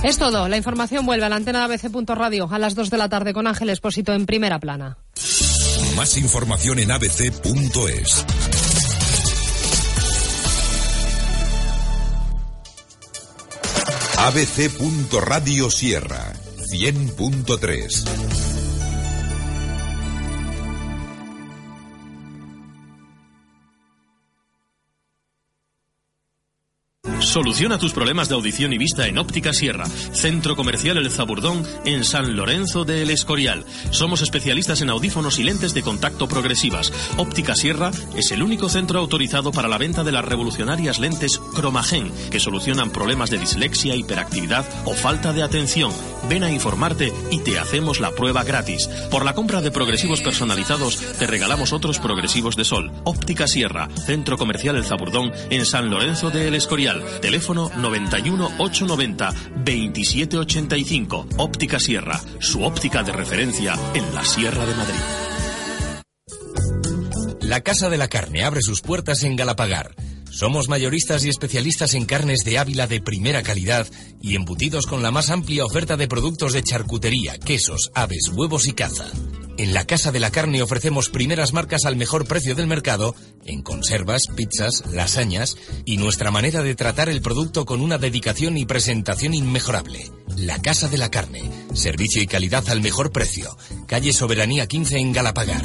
Es todo. La información vuelve a la antena de ABC.radio a las 2 de la tarde con Ángel Expósito en primera plana. Más información en abc.es. abc.radio Sierra 100.3 Soluciona tus problemas de audición y vista en Óptica Sierra, Centro Comercial El Zaburdón, en San Lorenzo de El Escorial. Somos especialistas en audífonos y lentes de contacto progresivas. Óptica Sierra es el único centro autorizado para la venta de las revolucionarias lentes Cromagen, que solucionan problemas de dislexia, hiperactividad o falta de atención. Ven a informarte y te hacemos la prueba gratis. Por la compra de progresivos personalizados, te regalamos otros progresivos de sol. Óptica Sierra, Centro Comercial El Zaburdón, en San Lorenzo de El Escorial. Teléfono 91 890 2785. Óptica Sierra, su óptica de referencia en la Sierra de Madrid. La Casa de la Carne abre sus puertas en Galapagar. Somos mayoristas y especialistas en carnes de Ávila de primera calidad y embutidos con la más amplia oferta de productos de charcutería, quesos, aves, huevos y caza. En la Casa de la Carne ofrecemos primeras marcas al mejor precio del mercado en conservas, pizzas, lasañas y nuestra manera de tratar el producto con una dedicación y presentación inmejorable. La Casa de la Carne, servicio y calidad al mejor precio. Calle Soberanía 15 en Galapagar.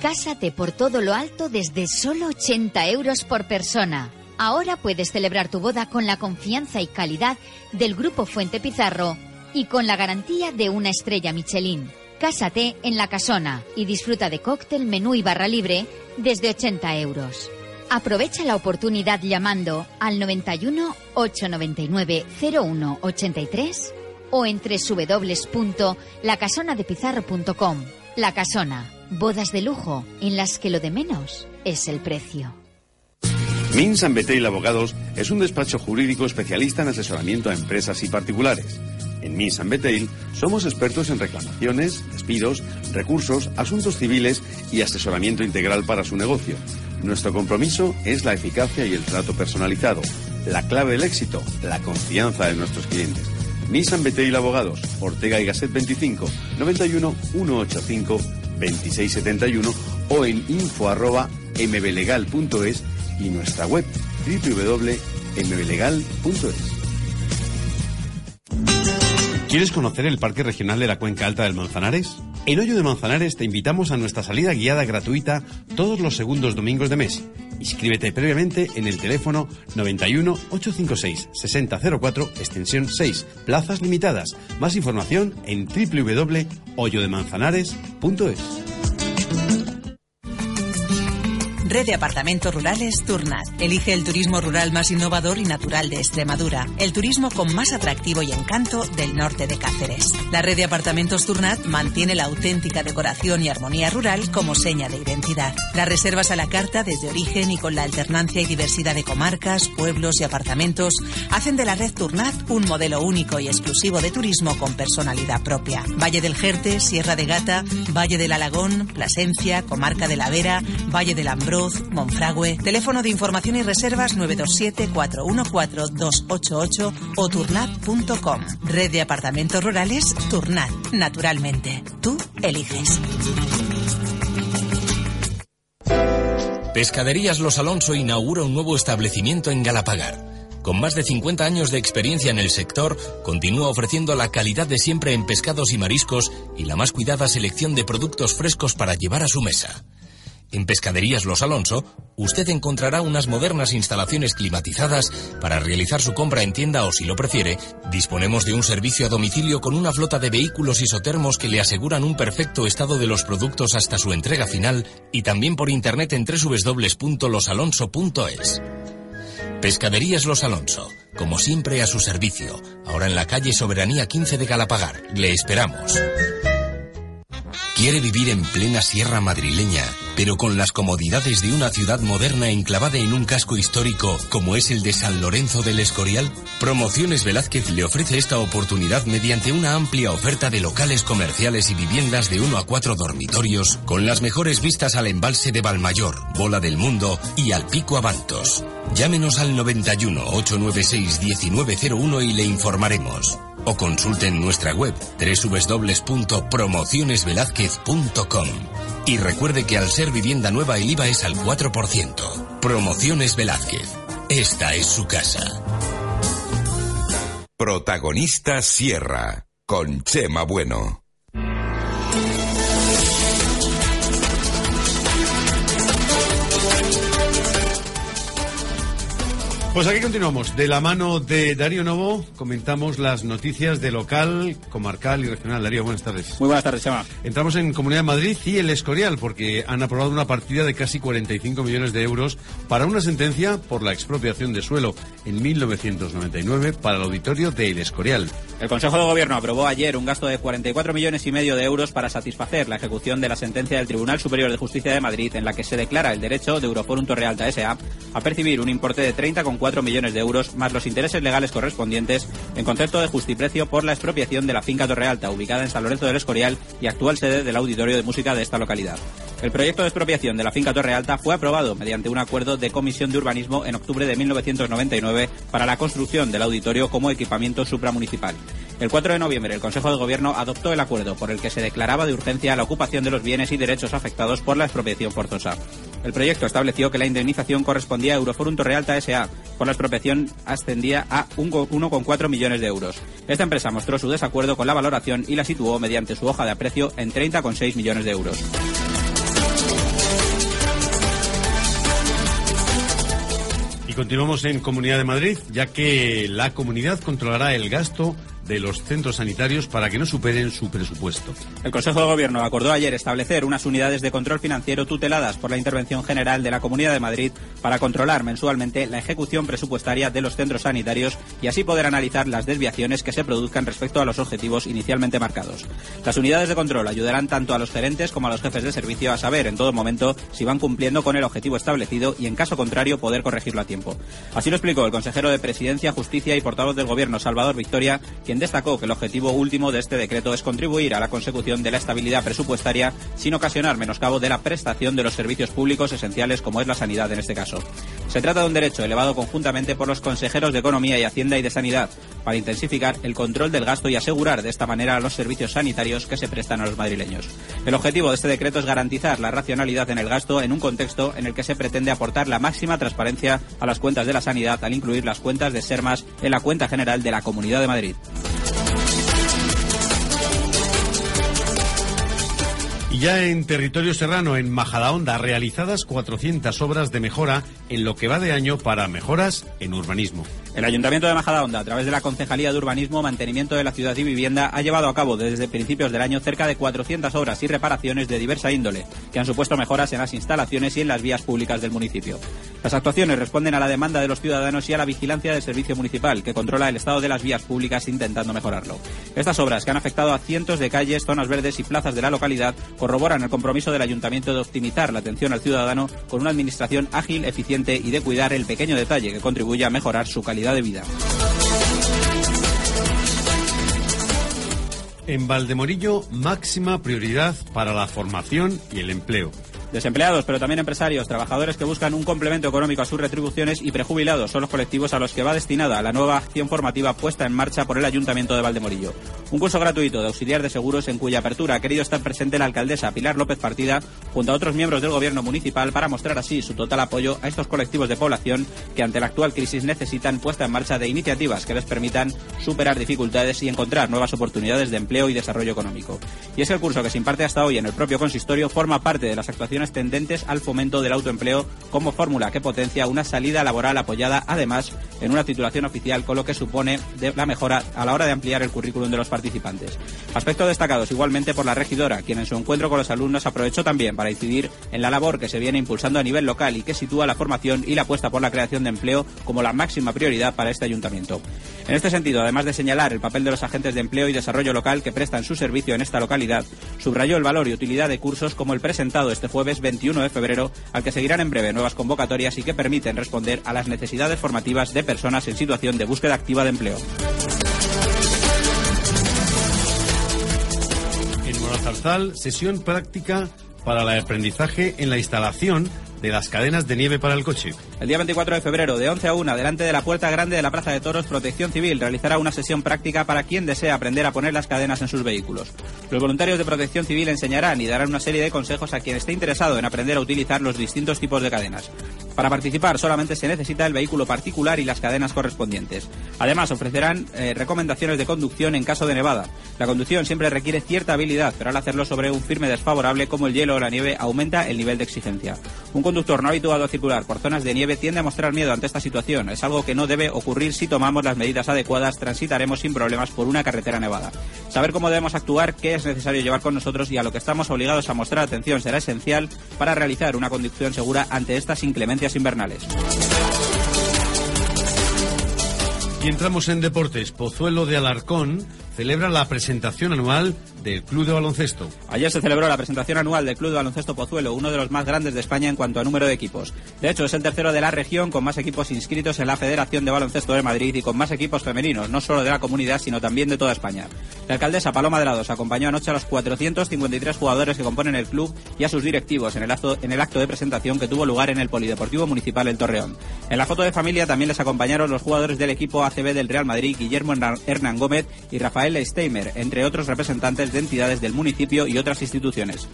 Cásate por todo lo alto desde solo 80 euros por persona. Ahora puedes celebrar tu boda con la confianza y calidad del Grupo Fuente Pizarro y con la garantía de una estrella Michelin. Cásate en La Casona y disfruta de cóctel, menú y barra libre desde 80 euros. Aprovecha la oportunidad llamando al 91 899 0183 o en www.lacasonadepizarro.com. La Casona, bodas de lujo en las que lo de menos es el precio. Min San Betel Abogados es un despacho jurídico especialista en asesoramiento a empresas y particulares. En Min San Betel somos expertos en reclamaciones, despidos, recursos, asuntos civiles y asesoramiento integral para su negocio. Nuestro compromiso es la eficacia y el trato personalizado. La clave del éxito, la confianza de nuestros clientes. Nissan Betel Abogados, Ortega y Gasset 25, 91 185 2671 o en info arroba mblegal.es y nuestra web www.mblegal.es. ¿Quieres conocer el Parque Regional de la Cuenca Alta del Manzanares? En Hoyo de Manzanares te invitamos a nuestra salida guiada gratuita todos los segundos domingos de mes. Inscríbete previamente en el teléfono 91 856 6004 extensión 6. Plazas limitadas. Más información en www.hoyodemanzanares.es. Red de Apartamentos Rurales Turnat. Elige el turismo rural más innovador y natural de Extremadura. El turismo con más atractivo y encanto del norte de Cáceres. La red de apartamentos Turnat mantiene la auténtica decoración y armonía rural como seña de identidad. Las reservas a la carta desde origen y con la alternancia y diversidad de comarcas, pueblos y apartamentos hacen de la red Turnat un modelo único y exclusivo de turismo con personalidad propia. Valle del Jerte, Sierra de Gata, Valle del Alagón, Plasencia, Comarca de la Vera, Valle del Ambrós, Monfragüe. Teléfono de información y reservas 927-414-288 o turnat.com. Red de apartamentos rurales Turnat. Naturalmente. Tú eliges. Pescaderías Los Alonso inaugura un nuevo establecimiento en Galapagar. Con más de 50 años de experiencia en el sector, continúa ofreciendo la calidad de siempre en pescados y mariscos y la más cuidada selección de productos frescos para llevar a su mesa. En Pescaderías Los Alonso, usted encontrará unas modernas instalaciones climatizadas para realizar su compra en tienda o, si lo prefiere, disponemos de un servicio a domicilio con una flota de vehículos isotermos que le aseguran un perfecto estado de los productos hasta su entrega final y también por internet en www.losalonso.es. Pescaderías Los Alonso, como siempre a su servicio, ahora en la calle Soberanía 15 de Galapagar. Le esperamos. ¿Quiere vivir en plena sierra madrileña, pero con las comodidades de una ciudad moderna enclavada en un casco histórico como es el de San Lorenzo del Escorial? Promociones Velázquez le ofrece esta oportunidad mediante una amplia oferta de locales comerciales y viviendas de 1 a 4 dormitorios con las mejores vistas al embalse de Valmayor, Bola del Mundo y al Pico Avantos. Llámenos al 91 896 1901 y le informaremos o consulte en nuestra web www.promocionesvelázquez.com. Y recuerde que al ser vivienda nueva el IVA es al 4%. Promociones Velázquez. Esta es su casa. Protagonista Sierra, con Chema Bueno. Pues aquí continuamos. De la mano de Darío Novo comentamos las noticias de local, comarcal y regional. Darío, buenas tardes. Muy buenas tardes, Chema. Entramos en Comunidad de Madrid y el Escorial porque han aprobado una partida de casi 45 millones de euros para una sentencia por la expropiación de suelo en 1999 para el auditorio de El Escorial. El Consejo de Gobierno aprobó ayer un gasto de 44 millones y medio de euros para satisfacer la ejecución de la sentencia del Tribunal Superior de Justicia de Madrid en la que se declara el derecho de Euroforum Torrealta S.A. a percibir un importe de 30,4 millones de euros más los intereses legales correspondientes en concepto de justiprecio por la expropiación de la finca Torrealta ubicada en San Lorenzo del Escorial y actual sede del Auditorio de Música de esta localidad. El proyecto de expropiación de la finca Torre Alta fue aprobado mediante un acuerdo de Comisión de Urbanismo en octubre de 1999 para la construcción del auditorio como equipamiento supramunicipal. El 4 de noviembre, el Consejo de Gobierno adoptó el acuerdo por el que se declaraba de urgencia la ocupación de los bienes y derechos afectados por la expropiación forzosa. El proyecto estableció que la indemnización correspondía a Euroforum Torrealta S.A. por la expropiación ascendía a 1,4 millones de euros. Esta empresa mostró su desacuerdo con la valoración y la situó mediante su hoja de aprecio en 30,6 millones de euros. Y continuamos en Comunidad de Madrid, ya que la comunidad controlará el gasto de los centros sanitarios para que no superen su presupuesto. El Consejo de Gobierno acordó ayer establecer unas unidades de control financiero tuteladas por la Intervención General de la Comunidad de Madrid para controlar mensualmente la ejecución presupuestaria de los centros sanitarios y así poder analizar las desviaciones que se produzcan respecto a los objetivos inicialmente marcados. Las unidades de control ayudarán tanto a los gerentes como a los jefes de servicio a saber en todo momento si van cumpliendo con el objetivo establecido y en caso contrario poder corregirlo a tiempo. Así lo explicó el consejero de Presidencia, Justicia y portavoz del Gobierno, Salvador Victoria, quien destacó que el objetivo último de este decreto es contribuir a la consecución de la estabilidad presupuestaria sin ocasionar menoscabo de la prestación de los servicios públicos esenciales como es la sanidad en este caso. Se trata de un derecho elevado conjuntamente por los consejeros de Economía y Hacienda y de Sanidad para intensificar el control del gasto y asegurar de esta manera los servicios sanitarios que se prestan a los madrileños. El objetivo de este decreto es garantizar la racionalidad en el gasto en un contexto en el que se pretende aportar la máxima transparencia a las cuentas de la sanidad al incluir las cuentas de Sermas en la cuenta general de la Comunidad de Madrid. Y ya en territorio serrano, en Majadahonda, realizadas 400 obras de mejora en lo que va de año para mejoras en urbanismo. El Ayuntamiento de Majadahonda, a través de la Concejalía de Urbanismo, Mantenimiento de la Ciudad y Vivienda, ha llevado a cabo desde principios del año cerca de 400 obras y reparaciones de diversa índole, que han supuesto mejoras en las instalaciones y en las vías públicas del municipio. Las actuaciones responden a la demanda de los ciudadanos y a la vigilancia del servicio municipal, que controla el estado de las vías públicas intentando mejorarlo. Estas obras, que han afectado a cientos de calles, zonas verdes y plazas de la localidad, corroboran el compromiso del Ayuntamiento de optimizar la atención al ciudadano con una administración ágil, eficiente y de cuidar el pequeño detalle que contribuye a mejorar su calidad de vida. En Valdemorillo, máxima prioridad para la formación y el empleo. Desempleados, pero también empresarios, trabajadores que buscan un complemento económico a sus retribuciones y prejubilados son los colectivos a los que va destinada la nueva acción formativa puesta en marcha por el Ayuntamiento de Valdemorillo. Un curso gratuito de auxiliar de seguros en cuya apertura ha querido estar presente la alcaldesa Pilar López Partida junto a otros miembros del gobierno municipal para mostrar así su total apoyo a estos colectivos de población que ante la actual crisis necesitan puesta en marcha de iniciativas que les permitan superar dificultades y encontrar nuevas oportunidades de empleo y desarrollo económico. Y es el curso que se imparte hasta hoy en el propio consistorio forma parte de las actuaciones tendentes al fomento del autoempleo como fórmula que potencia una salida laboral apoyada además en una titulación oficial con lo que supone la mejora a la hora de ampliar el currículum de los participantes. Aspectos destacados igualmente por la regidora, quien en su encuentro con los alumnos aprovechó también para incidir en la labor que se viene impulsando a nivel local y que sitúa la formación y la apuesta por la creación de empleo como la máxima prioridad para este ayuntamiento. En este sentido, además de señalar el papel de los agentes de empleo y desarrollo local que prestan su servicio en esta localidad, subrayó el valor y utilidad de cursos como el presentado este jueves 21 de febrero, al que seguirán en breve nuevas convocatorias y que permiten responder a las necesidades formativas de personas en situación de búsqueda activa de empleo. En Morazarzal, sesión práctica para el aprendizaje en la instalación de las cadenas de nieve para el coche. El día 24 de febrero, de 11 a 1, delante de la puerta grande de la Plaza de Toros, Protección Civil realizará una sesión práctica para quien desea aprender a poner las cadenas en sus vehículos. Los voluntarios de Protección Civil enseñarán y darán una serie de consejos a quien esté interesado en aprender a utilizar los distintos tipos de cadenas. Para participar solamente se necesita el vehículo particular y las cadenas correspondientes. Además, ofrecerán eh, recomendaciones de conducción en caso de nevada. La conducción siempre requiere cierta habilidad, pero al hacerlo sobre un firme desfavorable como el hielo o la nieve aumenta el nivel de exigencia. Un conductor no habituado a circular por zonas de nieve tiende a mostrar miedo ante esta situación. Es algo que no debe ocurrir si tomamos las medidas adecuadas, transitaremos sin problemas por una carretera nevada. Saber cómo debemos actuar, qué es necesario llevar con nosotros y a lo que estamos obligados a mostrar atención será esencial para realizar una conducción segura ante estas inclemencias invernales. Y entramos en deportes. Pozuelo de Alarcón celebra la presentación anual del Club de Baloncesto. Ayer se celebró la presentación anual del Club de Baloncesto Pozuelo, uno de los más grandes de España en cuanto a número de equipos. De hecho, es el tercero de la región con más equipos inscritos en la Federación de Baloncesto de Madrid y con más equipos femeninos, no solo de la comunidad, sino también de toda España. La alcaldesa Paloma de acompañó anoche a los 453 jugadores que componen el club y a sus directivos en el, acto, en el acto de presentación que tuvo lugar en el Polideportivo Municipal El Torreón. En la foto de familia también les acompañaron los jugadores del equipo ACB del Real Madrid, Guillermo Hernán Gómez y Rafael Steimer, entre otros representantes de entidades del municipio y otras instituciones.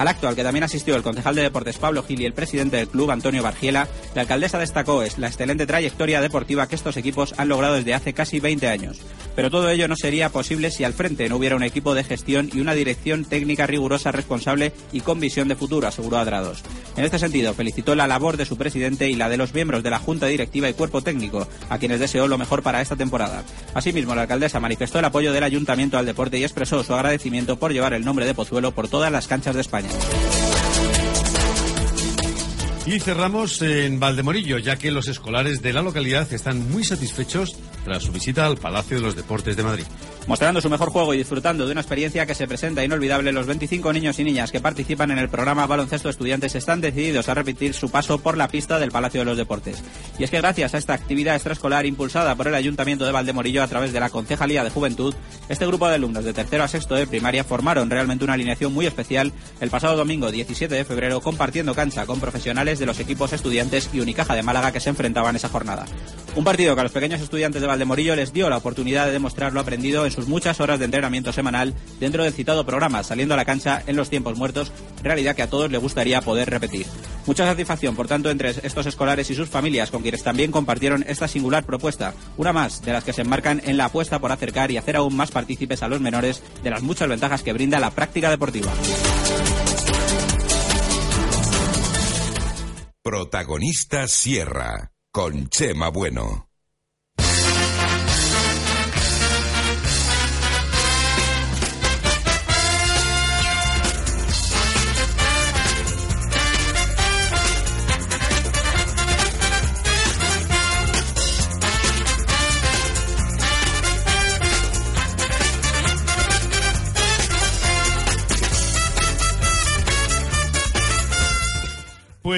Al acto al que también asistió el concejal de deportes Pablo Gil y el presidente del club Antonio Bargiela, la alcaldesa destacó es la excelente trayectoria deportiva que estos equipos han logrado desde hace casi 20 años. Pero todo ello no sería posible si al frente no hubiera un equipo de gestión y una dirección técnica rigurosa, responsable y con visión de futuro, aseguró Adrados. En este sentido, felicitó la labor de su presidente y la de los miembros de la Junta Directiva y Cuerpo Técnico, a quienes deseó lo mejor para esta temporada. Asimismo, la alcaldesa manifestó el apoyo del ayuntamiento al deporte y expresó su agradecimiento por llevar el nombre de Pozuelo por todas las canchas de España. Y cerramos en Valdemorillo, ya que los escolares de la localidad están muy satisfechos tras su visita al Palacio de los Deportes de Madrid. Mostrando su mejor juego y disfrutando de una experiencia que se presenta inolvidable, los 25 niños y niñas que participan en el programa Baloncesto Estudiantes están decididos a repetir su paso por la pista del Palacio de los Deportes. Y es que gracias a esta actividad extraescolar impulsada por el Ayuntamiento de Valdemorillo a través de la Concejalía de Juventud, este grupo de alumnos de tercero a sexto de primaria formaron realmente una alineación muy especial el pasado domingo 17 de febrero compartiendo cancha con profesionales de los equipos estudiantes y Unicaja de Málaga que se enfrentaban esa jornada. Un partido que a los pequeños estudiantes de Valdemorillo les dio la oportunidad de demostrar lo aprendido en sus muchas horas de entrenamiento semanal dentro del citado programa, saliendo a la cancha en los tiempos muertos, realidad que a todos les gustaría poder repetir. Mucha satisfacción, por tanto, entre estos escolares y sus familias, con quienes también compartieron esta singular propuesta, una más de las que se enmarcan en la apuesta por acercar y hacer aún más partícipes a los menores de las muchas ventajas que brinda la práctica deportiva. Protagonista Sierra, con Chema Bueno.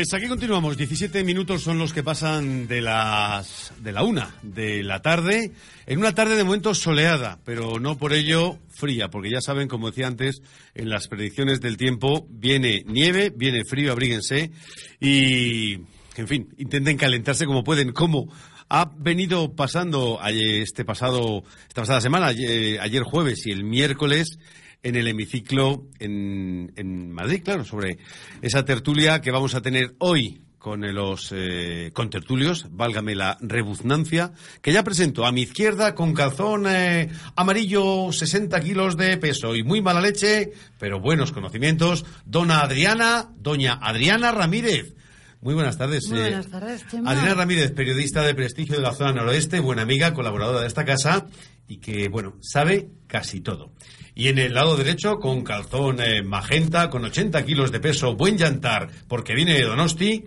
Pues aquí continuamos. 17 minutos son los que pasan de las de la una de la tarde. En una tarde de momento soleada, pero no por ello fría, porque ya saben, como decía antes, en las predicciones del tiempo viene nieve, viene frío, abríguense y, en fin, intenten calentarse como pueden. Como ha venido pasando este pasado, esta pasada semana, ayer, ayer jueves y el miércoles, en el hemiciclo en, en Madrid, claro, sobre esa tertulia que vamos a tener hoy con los eh, contertulios, válgame la rebuznancia, que ya presento a mi izquierda con calzón eh, amarillo, 60 kilos de peso y muy mala leche, pero buenos conocimientos, dona Adriana, doña Adriana Ramírez. Muy buenas tardes. Muy eh, buenas tardes. Adriana Ramírez, periodista de prestigio de la zona noroeste, buena amiga, colaboradora de esta casa y que, bueno, sabe casi todo. Y en el lado derecho, con calzón eh, magenta, con 80 kilos de peso, buen llantar, porque viene de Donosti,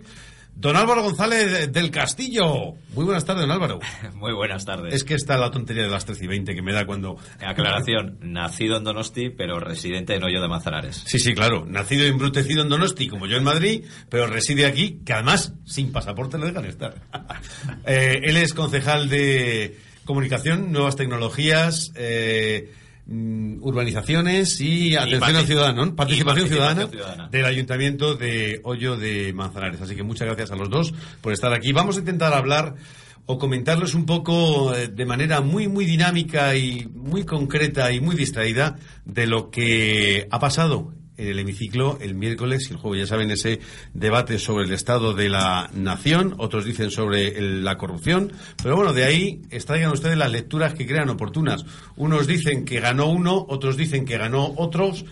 don Álvaro González del Castillo. Muy buenas tardes, don Álvaro. (laughs) Muy buenas tardes. Es que está la tontería de las 13 y 20 que me da cuando... Aclaración, (laughs) nacido en Donosti, pero residente en Hoyo de Manzanares. Sí, sí, claro. Nacido y embrutecido en Donosti, como yo en Madrid, pero reside aquí, que además sin pasaporte le dejan estar. (laughs) Eh, él es concejal de comunicación, nuevas tecnologías, eh, urbanizaciones y atención al ciudadano, participación, ciudadana, ciudadana. del Ayuntamiento de Hoyo de Manzanares. Así que muchas gracias a los dos por estar aquí. Vamos a intentar hablar o comentarles un poco eh, de manera muy, muy dinámica y muy concreta y muy distraída de lo que ha pasado en el hemiciclo el miércoles y el jueves. Ya saben, ese debate sobre el estado de la nación, otros dicen sobre el- la corrupción, pero bueno, de ahí extraigan ustedes las lecturas que crean oportunas. Unos dicen que ganó uno, otros dicen que ganó otros.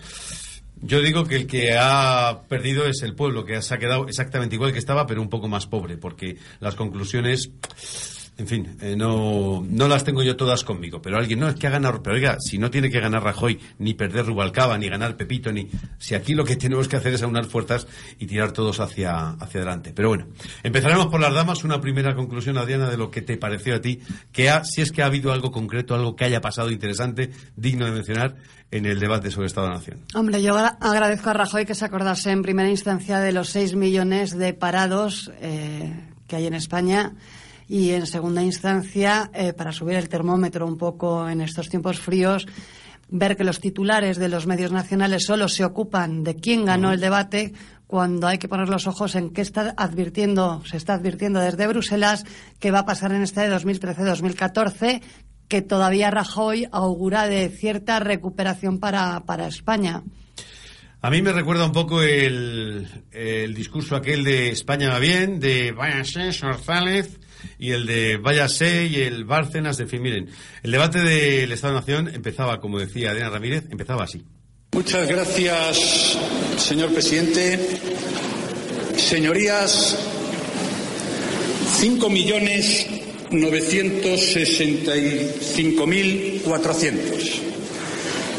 Yo digo que el que ha perdido es el pueblo, que se ha quedado exactamente igual que estaba, pero un poco más pobre, porque las conclusiones, en fin, eh, no, no las tengo yo todas conmigo. Pero alguien, no, es que ha ganado, pero oiga, si no tiene que ganar Rajoy, ni perder Rubalcaba, ni ganar Pepito, ni. Si aquí lo que tenemos que hacer es aunar fuerzas y tirar todos hacia, hacia adelante. Pero bueno, empezaremos por las damas. Una primera conclusión, Adriana, de lo que te pareció a ti, que ha, si es que ha habido algo concreto, algo que haya pasado interesante, digno de mencionar en el debate sobre Estado Nación. Hombre, yo agra- agradezco a Rajoy que se acordase en primera instancia de los 6 millones de parados eh, que hay en España y en segunda instancia, eh, para subir el termómetro un poco en estos tiempos fríos, ver que los titulares de los medios nacionales solo se ocupan de quién ganó el debate cuando hay que poner los ojos en qué está advirtiendo, se está advirtiendo desde Bruselas qué va a pasar en este de 2013-2014, que todavía Rajoy augura de cierta recuperación para, para España. A mí me recuerda un poco el, el discurso aquel de España va bien, de váyase, Sorzález, y el de váyase y el Bárcenas, de fin, miren, el debate del Estado-Nación empezaba, como decía Adriana Ramírez, empezaba así. Muchas gracias, señor presidente. Señorías, cinco millones novecientos sesenta y cinco mil cuatrocientos.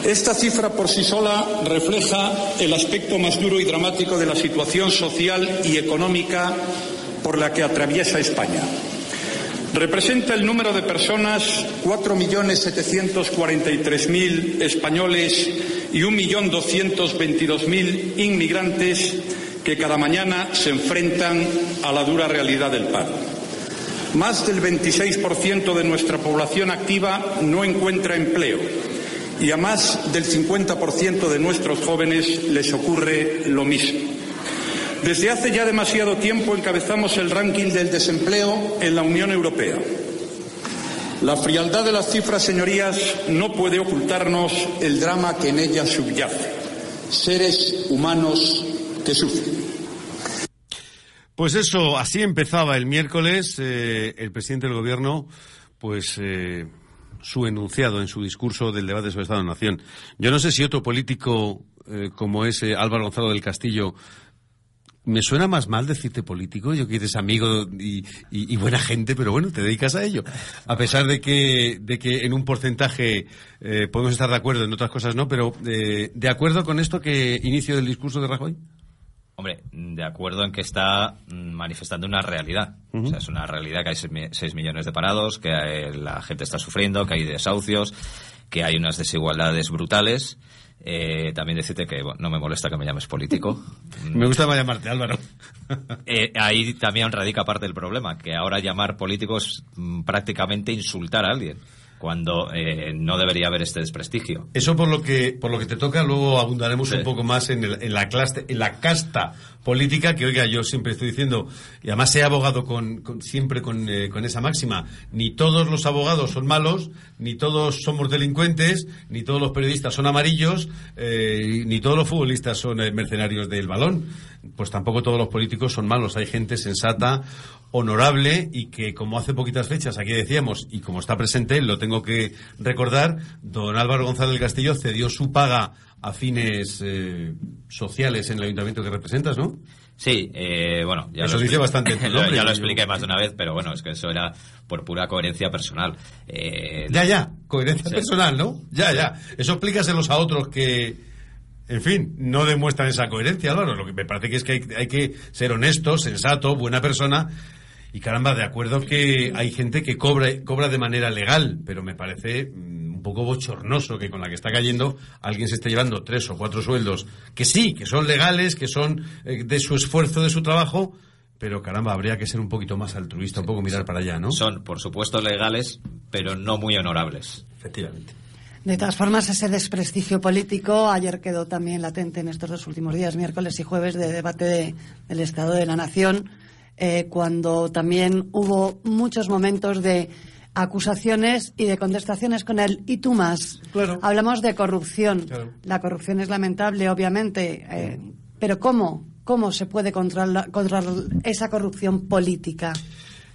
Esta cifra por sí sola refleja el aspecto más duro y dramático de la situación social y económica por la que atraviesa España. Representa el número de personas, 4.743.000 españoles y 1.222.000 inmigrantes que cada mañana se enfrentan a la dura realidad del paro. Más del 26% de nuestra población activa no encuentra empleo y a más del 50% de nuestros jóvenes les ocurre lo mismo. Desde hace ya demasiado tiempo encabezamos el ranking del desempleo en la Unión Europea. La frialdad de las cifras, señorías, no puede ocultarnos el drama que en ellas subyace. Seres humanos que sufren. Pues eso, así empezaba el miércoles eh, el presidente del gobierno, pues eh, su enunciado en su discurso del debate sobre Estado-Nación. Yo no sé si otro político eh, como ese Álvaro Gonzalo del Castillo me suena más mal decirte político, yo que eres amigo y, y- y buena gente, pero bueno, te dedicas a ello. A pesar de que, de que en un porcentaje eh, podemos estar de acuerdo, en otras cosas no, pero eh, ¿de acuerdo con esto que inicio del discurso de Rajoy? Hombre, de acuerdo en que está mm, manifestando una realidad. O sea, es una realidad que hay 6 millones de parados, que eh, la gente está sufriendo, que hay desahucios, que hay unas desigualdades brutales. Eh, también decirte que bueno, no me molesta que me llames político. (laughs) Me gusta más llamarte Álvaro. (laughs) Eh, ahí también radica parte del problema, que ahora llamar político es mm, prácticamente insultar a alguien, cuando eh, no debería haber este desprestigio. Eso por lo que por lo que te toca, luego abundaremos un poco más en, el- en la clase, en la casta política que oiga yo siempre estoy diciendo y además he abogado con, con- siempre con, eh, con esa máxima ni todos los abogados son malos ni todos somos delincuentes ni todos los periodistas son amarillos eh, ni todos los futbolistas son eh, mercenarios del balón. Pues tampoco todos los políticos son malos. Hay gente sensata honorable y que como hace poquitas fechas aquí decíamos y como está presente lo tengo que recordar don Álvaro González del Castillo cedió su paga a fines eh, sociales en el ayuntamiento que representas, ¿no? Sí, eh, bueno, ya Eso lo dice bastante Lo- (laughs) ya lo expliqué más de una vez, pero bueno, es que eso era por pura coherencia personal. Eh, Ya, ya, coherencia Sí. personal, ¿no? Ya, ya. Eso explícaselos a otros que, en fin, no demuestran esa coherencia, Álvaro. Lo que me parece que es que hay, hay que ser honesto, sensato, buena persona. Y caramba, de acuerdo que hay gente que cobra, cobra de manera legal, pero me parece mm, poco bochornoso que con la que está cayendo alguien se esté llevando tres o cuatro sueldos que sí, que son legales, que son eh, de su esfuerzo, de su trabajo, pero caramba, habría que ser un poquito más altruista, un poco mirar para allá, ¿no? Son, por supuesto, legales, pero no muy honorables. Efectivamente. De todas formas, ese desprestigio político ayer quedó también latente en estos dos últimos días, miércoles y jueves, de debate de- del Estado de la Nación, eh, cuando también hubo muchos momentos de acusaciones y de contestaciones con el y tú más. Hablamos de corrupción. La corrupción es lamentable, obviamente, eh, pero ¿cómo? ¿Cómo se puede controlar, controlar esa corrupción política?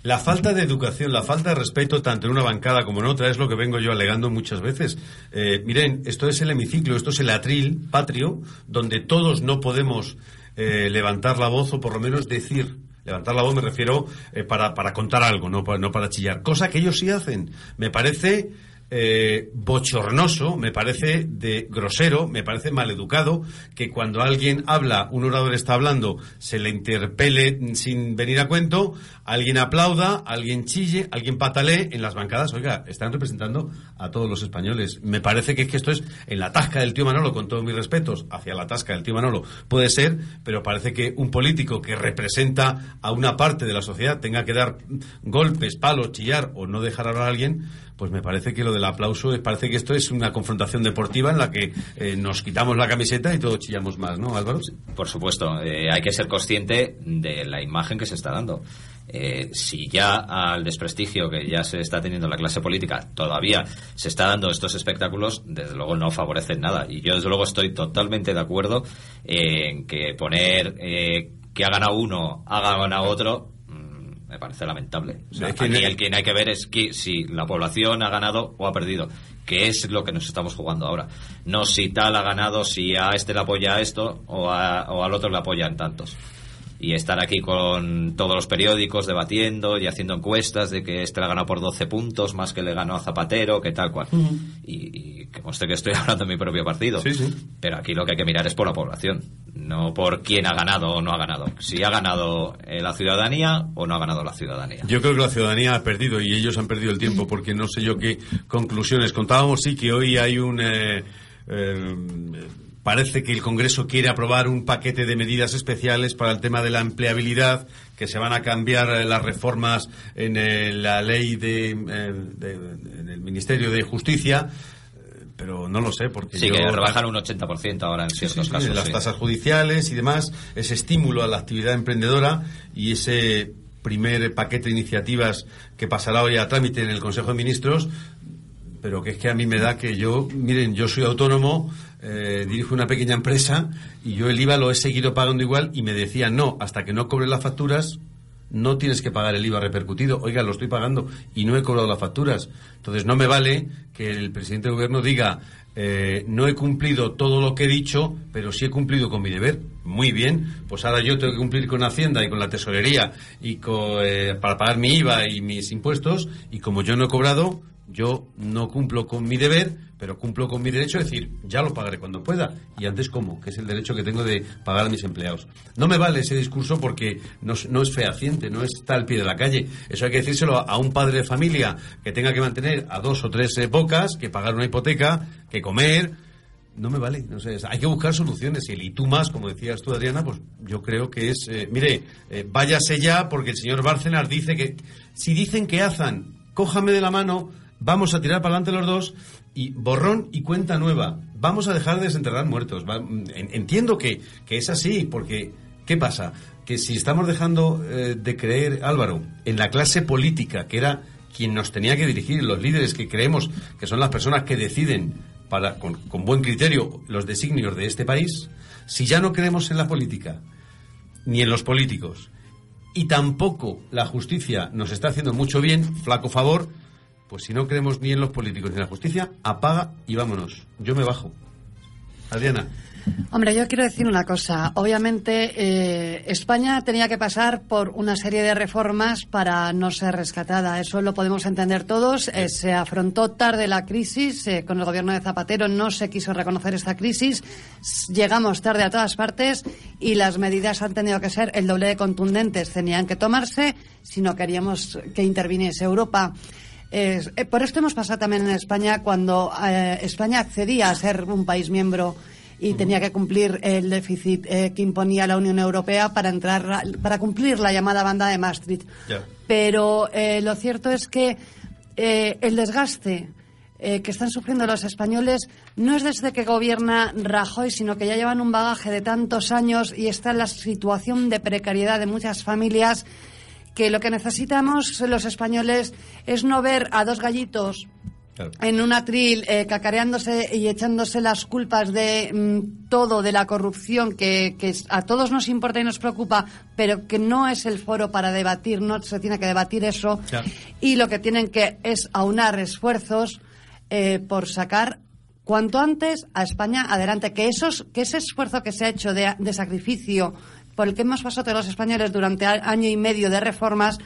La falta de educación, la falta de respeto tanto en una bancada como en otra es lo que vengo yo alegando muchas veces. Eh, miren, esto es el hemiciclo, esto es el atril patrio, donde todos no podemos eh, levantar la voz o por lo menos decir. Levantar la voz me refiero eh, para, para contar algo, no para, no para chillar. Cosa que ellos sí hacen. Me parece eh, bochornoso, me parece de grosero, me parece maleducado que cuando alguien habla, un orador está hablando, se le interpele sin venir a cuento, alguien aplauda, alguien chille, alguien patalee en las bancadas. Oiga, están representando a todos los españoles. Me parece que es que esto es en la tasca del tío Manolo, con todos mis respetos, hacia la tasca del tío Manolo, puede ser, pero parece que un político que representa a una parte de la sociedad tenga que dar golpes, palos, chillar o no dejar hablar a alguien, pues me parece que lo del aplauso, parece que esto es una confrontación deportiva en la que eh, nos quitamos la camiseta y todos chillamos más, ¿no, Álvaro? Por supuesto, eh, hay que ser consciente de la imagen que se está dando. Eh, si ya al desprestigio que ya se está teniendo la clase política todavía se está dando estos espectáculos, desde luego no favorecen nada. Y yo desde luego estoy totalmente de acuerdo en que poner que ha ganado uno, haga ganado otro, me parece lamentable. O sea, aquí el que hay que ver es que si la población ha ganado o ha perdido, que es lo que nos estamos jugando ahora. No si tal ha ganado, si a este le apoya a esto o, a- o al otro le apoyan tantos. Y estar aquí con todos los periódicos debatiendo y haciendo encuestas de que este le ha ganado por 12 puntos más que le ganó a Zapatero, que tal cual. Y, y que conste que estoy (laughs) hablando de mi propio partido. Pero aquí lo que hay que mirar es por la población, no por quién ha ganado o no ha ganado. Si ha ganado eh, la ciudadanía o no ha ganado la ciudadanía. Yo creo que la ciudadanía ha perdido y ellos han perdido el tiempo porque no sé yo qué conclusiones. Contábamos sí que hoy hay un... eh, eh, parece que el Congreso quiere aprobar un paquete de medidas especiales para el tema de la empleabilidad, que se van a cambiar eh, las reformas en eh, la ley de, eh, de- en el Ministerio de Justicia, pero no lo sé porque Sí, yo- que rebajan un 80% ahora en ciertos Sí, casos. las tasas judiciales y demás, ese estímulo a la actividad emprendedora y ese primer paquete de iniciativas que pasará hoy a trámite en el Consejo de Ministros, pero que es que a mí me da que yo, miren, yo soy autónomo, eh, dirijo una pequeña empresa y yo el IVA lo he seguido pagando igual y me decían, no, hasta que no cobres las facturas, no tienes que pagar el IVA repercutido. Oiga, lo estoy pagando y no he cobrado las facturas. Entonces no me vale que el presidente del gobierno diga, eh, no he cumplido todo lo que he dicho, pero sí he cumplido con mi deber. Muy bien, pues ahora yo tengo que cumplir con Hacienda y con la tesorería y co- eh, para pagar mi IVA y mis impuestos y como yo no he cobrado, yo no cumplo con mi deber, pero cumplo con mi derecho, es decir, ya lo pagaré cuando pueda. Y antes, ¿cómo? Que es el derecho que tengo de pagar a mis empleados. No me vale ese discurso porque no, no es fehaciente, no está al pie de la calle. Eso hay que decírselo a, un padre de familia que tenga que mantener a dos o tres eh, bocas, que pagar una hipoteca, que comer. No me vale. No sé, hay que buscar soluciones. Y el tú más, como decías tú, Adriana, pues yo creo que es. eh, mire, eh, váyase ya porque el señor Bárcenas dice que. Si dicen que hacen, cójame de la mano, vamos a tirar para adelante los dos y borrón y cuenta nueva. Vamos a dejar de desenterrar muertos. Va- en- entiendo que, que es así, porque ¿qué pasa? Que si estamos dejando eh, de creer, Álvaro, en la clase política, que era quien nos tenía que dirigir, los líderes que creemos que son las personas que deciden para, con buen criterio los designios de este país, si ya no creemos en la política, ni en los políticos, y tampoco la justicia nos está haciendo mucho bien, flaco favor, pues si no creemos ni en los políticos ni en la justicia, apaga y vámonos. Yo me bajo. Adriana. Hombre, yo quiero decir una cosa. Obviamente, eh, España tenía que pasar por una serie de reformas para no ser rescatada. Eso lo podemos entender todos. Eh, se afrontó tarde la crisis. eh, con el gobierno de Zapatero no se quiso reconocer esta crisis. Llegamos tarde a todas partes y las medidas han tenido que ser el doble de contundentes. Tenían que tomarse si no queríamos que interviniese Europa. Eh, por esto hemos pasado también en España cuando eh, España accedía a ser un país miembro y tenía que cumplir el déficit eh, que imponía la Unión Europea para entrar para cumplir la llamada banda de Maastricht. Pero eh, lo cierto es que el desgaste que están sufriendo los españoles no es desde que gobierna Rajoy, sino que ya llevan un bagaje de tantos años y está en la situación de precariedad de muchas familias que lo que necesitamos los españoles es no ver a dos gallitos en un atril eh, cacareándose y echándose las culpas de mm, todo, de la corrupción que, a todos nos importa y nos preocupa, pero que no es el foro para debatir, no se tiene que debatir eso. Y lo que tienen que es aunar esfuerzos eh, por sacar cuanto antes a España adelante. Que, esos, que ese esfuerzo que se ha hecho de, de sacrificio por el que hemos pasado todos los españoles durante año y medio de reformas,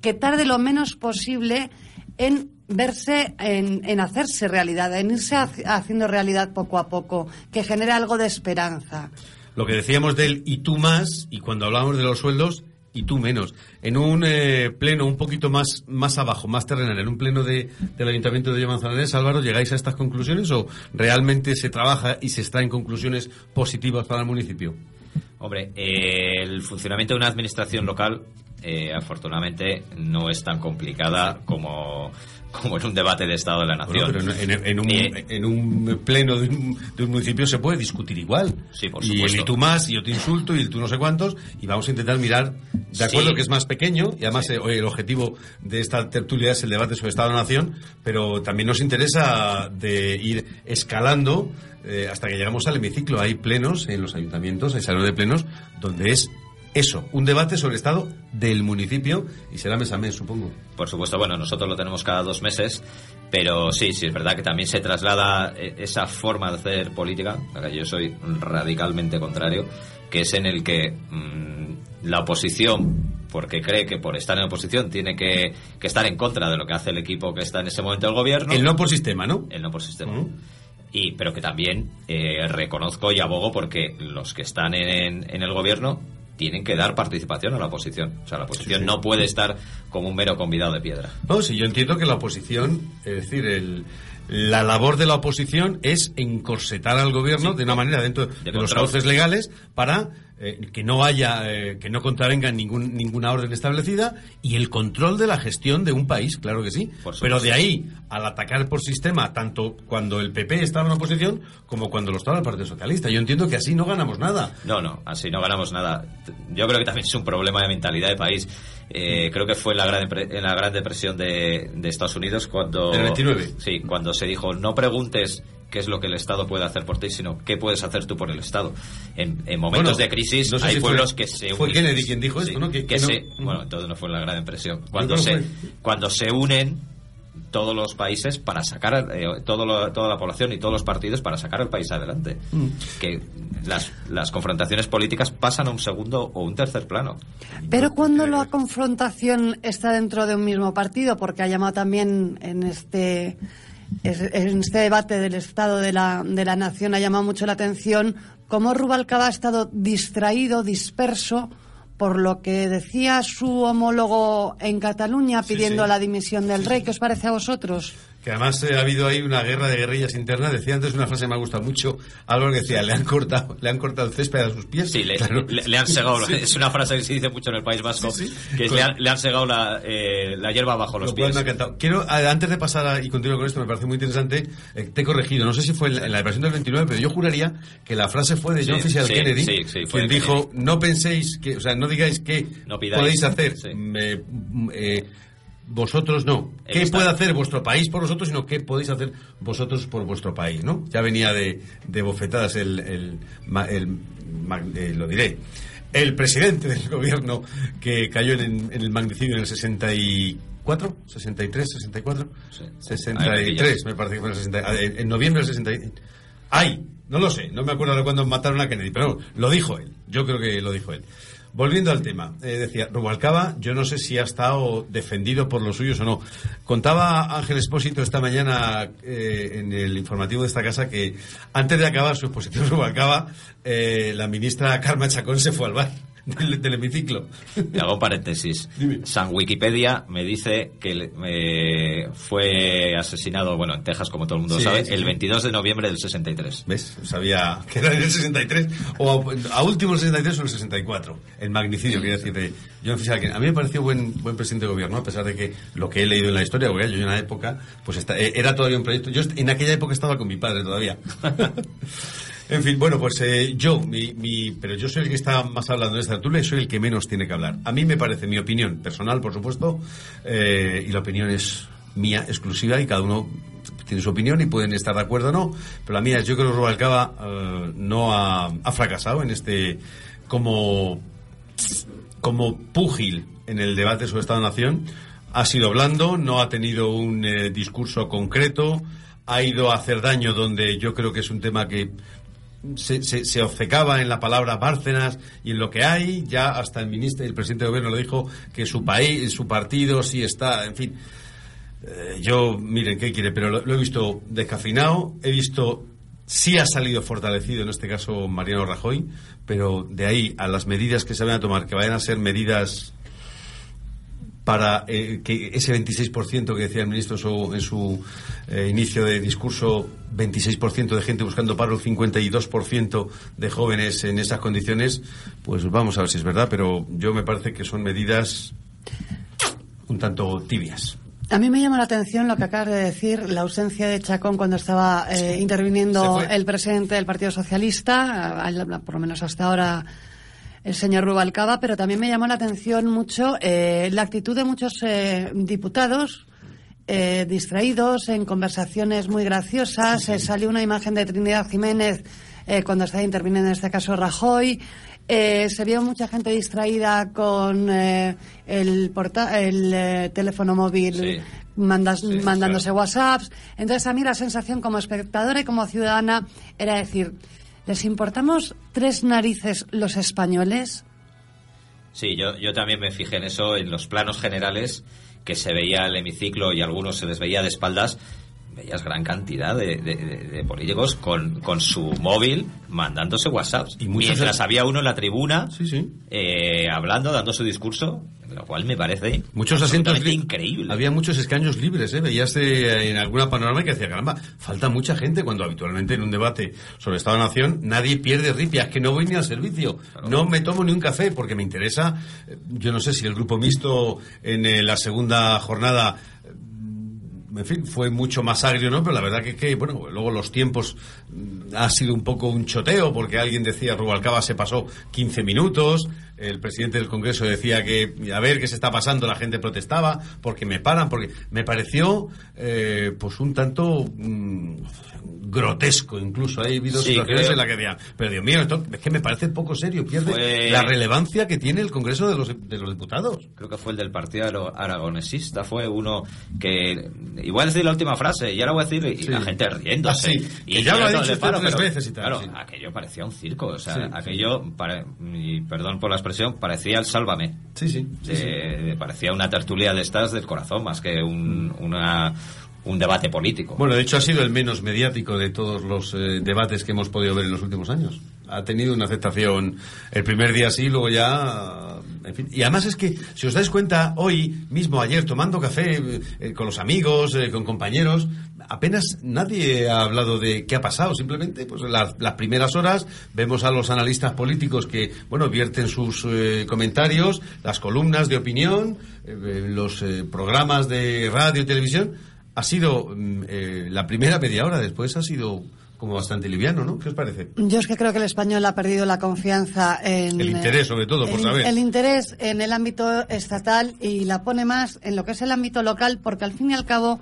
que tarde lo menos posible en verse, en, hacerse realidad, en irse haci- haciendo realidad poco a poco, que genere algo de esperanza. Lo que decíamos del y tú más, y cuando hablábamos de los sueldos, y tú menos. En un eh, pleno un poquito más, más abajo, más terrenal, en un pleno de, del Ayuntamiento de Manzanares, Álvaro, ¿llegáis a estas conclusiones o realmente se trabaja y se está en conclusiones positivas para el municipio? Hombre, eh, el funcionamiento de una administración local eh, afortunadamente no es tan complicada como como en un debate de Estado de la Nación. Bueno, pero en, en un, Eh, en un pleno de un, de un municipio se puede discutir igual. Sí, por y supuesto. y tú más, y yo te insulto, y tú no sé cuántos, y vamos a intentar mirar, de acuerdo Sí. que es más pequeño, y además eh, oye, el objetivo de esta tertulia es el debate sobre Estado de la Nación, pero también nos interesa de ir escalando eh, hasta que llegamos al hemiciclo. Hay plenos en los ayuntamientos, hay salones de plenos, donde es eso, un debate sobre el Estado del municipio, y será mes a mes, supongo. Por supuesto, bueno, nosotros lo tenemos cada dos meses, pero sí, sí, es verdad que también se traslada eh, esa forma de hacer política, a la que yo soy radicalmente contrario, que es en el que mm, la oposición, porque cree que por estar en oposición tiene que, que estar en contra de lo que hace el equipo que está en ese momento del gobierno. El no por sistema, ¿no? El no por sistema. Y, pero que también eh, reconozco y abogo porque los que están en, en el gobierno tienen que dar participación a la oposición. O sea, la oposición Sí, sí. no puede estar como un mero convidado de piedra. No, sí, yo entiendo que la oposición, es decir, el, la labor de la oposición es encorsetar al gobierno de una manera dentro de, los cauces legales para eh, que no haya, eh, que no contravenga ningún, ninguna orden establecida y el control de la gestión de un país, claro que sí. Pero de ahí al atacar por sistema, tanto cuando el PP estaba en oposición como cuando lo estaba el Partido Socialista. Yo entiendo que así no ganamos nada. No, no, así no ganamos nada. Yo creo que también es un problema de mentalidad de país. Eh, creo que fue en la gran, en la gran depresión de, de Estados Unidos cuando... Del 29. Sí, cuando se dijo, no preguntes qué es lo que el Estado puede hacer por ti, sino qué puedes hacer tú por el Estado. En, en momentos Bueno, de crisis no sé hay si fue- pueblos que se fue unen. Kennedy quien dijo esto, ¿no? Que- que no- se- Bueno, entonces no fue la gran depresión. Cuando se, que cuando se unen todos los países para sacar eh, todo lo- toda la población y todos los partidos para sacar el país adelante Mm. que las, las confrontaciones políticas pasan a un segundo o un tercer plano. Pero cuando la confrontación está dentro de un mismo partido, porque ha llamado también en este es- en este debate del Estado de la, de la Nación, ha llamado mucho la atención cómo Rubalcaba ha estado distraído, disperso, por lo que decía su homólogo en Cataluña pidiendo sí. la dimisión del rey. ¿Qué os parece a vosotros? Que además eh, ha habido ahí una guerra de guerrillas internas. Decía antes una frase que me ha gustado mucho. Álvaro que decía, le han cortado, le han cortado el césped a sus pies. Sí, le, Claro. le- le han segado, Sí. es una frase que se dice mucho en el País Vasco, que es, Pues- le, han, le han segado la, eh, la hierba bajo los Lo pies. me ha encantado. Quiero, antes de pasar a- y continuar con esto, me parece muy interesante, eh, te he corregido, no sé si fue en la, en la versión del 29, pero yo juraría que la frase fue de John Fisher Kennedy, quien dijo, no penséis que, o sea, no digáis que No pidáis. podéis hacer, mm, vosotros no. ¿Qué puede hacer vuestro país por vosotros, sino qué podéis hacer vosotros por vuestro país, ¿no? Ya venía de, de bofetadas el, el, el ma- eh, lo diré, el presidente (laughs) del gobierno que cayó en, en el magnicidio en el 64, 63, 64, Ahí me 63, pillas. me parece que fue en el 60, en, en noviembre del 63. ¡Ay! No lo sé, no me acuerdo de cuándo mataron a Kennedy, pero lo dijo él. Yo creo que lo dijo él. Volviendo al tema, eh, decía, Rubalcaba, yo no sé si ha estado defendido por los suyos o no. Contaba Ángel Espósito esta mañana eh, en el informativo de esta casa que antes de acabar su exposición (laughs) Rubalcaba, eh, la ministra Carmen Chacón se fue al bar del, del hemiciclo. Hago paréntesis. San Wikipedia me dice que eh, fue asesinado, bueno, en Texas, como todo el mundo Sí, sabe, sí, el sí. 22 de noviembre del 63. ¿Ves? Sabía que era en el 63, o a, a último el 63 o el 64. El magnicidio, quería decir, de John Fisher. A mí me pareció buen, buen presidente de gobierno, a pesar de que lo que he leído en la historia, porque yo en una época, pues está- eh, era todavía un proyecto. Yo en aquella época estaba con mi padre todavía. (laughs) en fin, bueno, pues eh, yo, mi, mi- pero yo soy el que está más hablando de esta tertulia y soy el que menos tiene que hablar. A mí me parece mi opinión personal, por supuesto, eh, y la opinión es mía, exclusiva, y cada uno tiene su opinión y pueden estar de acuerdo o no, pero la mía es yo creo que Rubalcaba eh, no ha, fracasado en este como como púgil en el debate sobre Estado-Nación. Ha sido blando, no ha tenido un eh, discurso concreto, ha ido a hacer daño donde yo creo que es un tema que se, se, obcecaba en la palabra Bárcenas y en lo que hay. Ya hasta el ministro, el presidente de gobierno lo dijo que su país, su partido sí está, en fin. Eh, yo, miren, ¿qué quiere? Pero lo, lo he visto descafeinado, he visto, sí ha salido fortalecido en este caso Mariano Rajoy, pero de ahí a las medidas que se van a tomar, que vayan a ser medidas para eh, que ese 26% que decía el ministro en su, en su eh, inicio de discurso, 26% de gente buscando paro, 52% de jóvenes en esas condiciones, pues vamos a ver si es verdad, pero yo me parece que son medidas un tanto tibias. A mí me llama la atención lo que acabas de decir, la ausencia de Chacón cuando estaba eh, interviniendo el presidente del Partido Socialista, por lo menos hasta ahora el señor Rubalcaba, pero también me llamó la atención mucho eh, la actitud de muchos eh, diputados eh, distraídos en conversaciones muy graciosas. Eh, salió una imagen de Trinidad Jiménez eh, cuando estaba interviniendo en este caso Rajoy. Eh, se vio mucha gente distraída con eh, el, porta- el teléfono móvil mandas- mandándose WhatsApps. Entonces, a mí la sensación como espectadora y como ciudadana era decir, ¿les importamos tres narices los españoles? Sí, yo, yo también me fijé en eso, en los planos generales, que se veía el hemiciclo y algunos se les veía de espaldas. Veías gran cantidad de, de- de- de políticos con, con su móvil mandándose WhatsApps. muchos Mientras había uno en la tribuna eh, hablando, dando su discurso, lo cual me parece Muchos asientos increíble. Había muchos escaños libres, ¿eh? Veías eh, en alguna panorama que decía, caramba, falta mucha gente cuando habitualmente en un debate sobre Estado-Nación nadie pierde ripia. Es que no voy ni al servicio, no me tomo ni un café porque me interesa. eh, Yo no sé si el grupo mixto en eh, la segunda jornada en fin, fue mucho más agrio, ¿no? Pero la verdad que, que, bueno, luego los tiempos mm, ha sido un poco un choteo, porque alguien decía, Rubalcaba se pasó 15 minutos, el presidente del Congreso decía que, a ver qué se está pasando, la gente protestaba, porque me paran, porque me pareció, eh, pues un tanto mm, grotesco, incluso. Ha habido Sí, situaciones creo. en las que decían, pero Dios mío, esto es que me parece poco serio, pierde Fue- la relevancia que tiene el Congreso de los, de los Diputados. creo que fue el del partido aragonesista, fue uno que igual decir la última frase y ahora voy a decir y Sí. la gente riéndose. Ah, sí, y que ya lo ha dicho de usted tres pero, veces y tal, Claro, aquello parecía un circo, o sea, aquello, pare- y perdón por la expresión, parecía el sálvame. Sí, sí. sí, sí. Eh, parecía una tertulia de estas del corazón más que un, una, un debate político. Bueno, de hecho ha sido el menos mediático de todos los eh, debates que hemos podido ver en los últimos años. Ha tenido una aceptación el primer día sí, luego ya... En fin. Y además es que, si os dais cuenta, hoy mismo, ayer, tomando café eh, con los amigos, eh, con compañeros, apenas nadie ha hablado de qué ha pasado. Simplemente, pues las, las primeras horas vemos a los analistas políticos que, bueno, vierten sus comentarios, las columnas de opinión, los programas de radio y televisión ha sido mm, eh, la primera media hora, después ha sido como bastante liviano, ¿no? ¿Qué os parece? Yo es que creo que el español ha perdido la confianza en... El interés, sobre todo, por el, saber. El interés en el ámbito estatal y la pone más en lo que es el ámbito local, porque al fin y al cabo,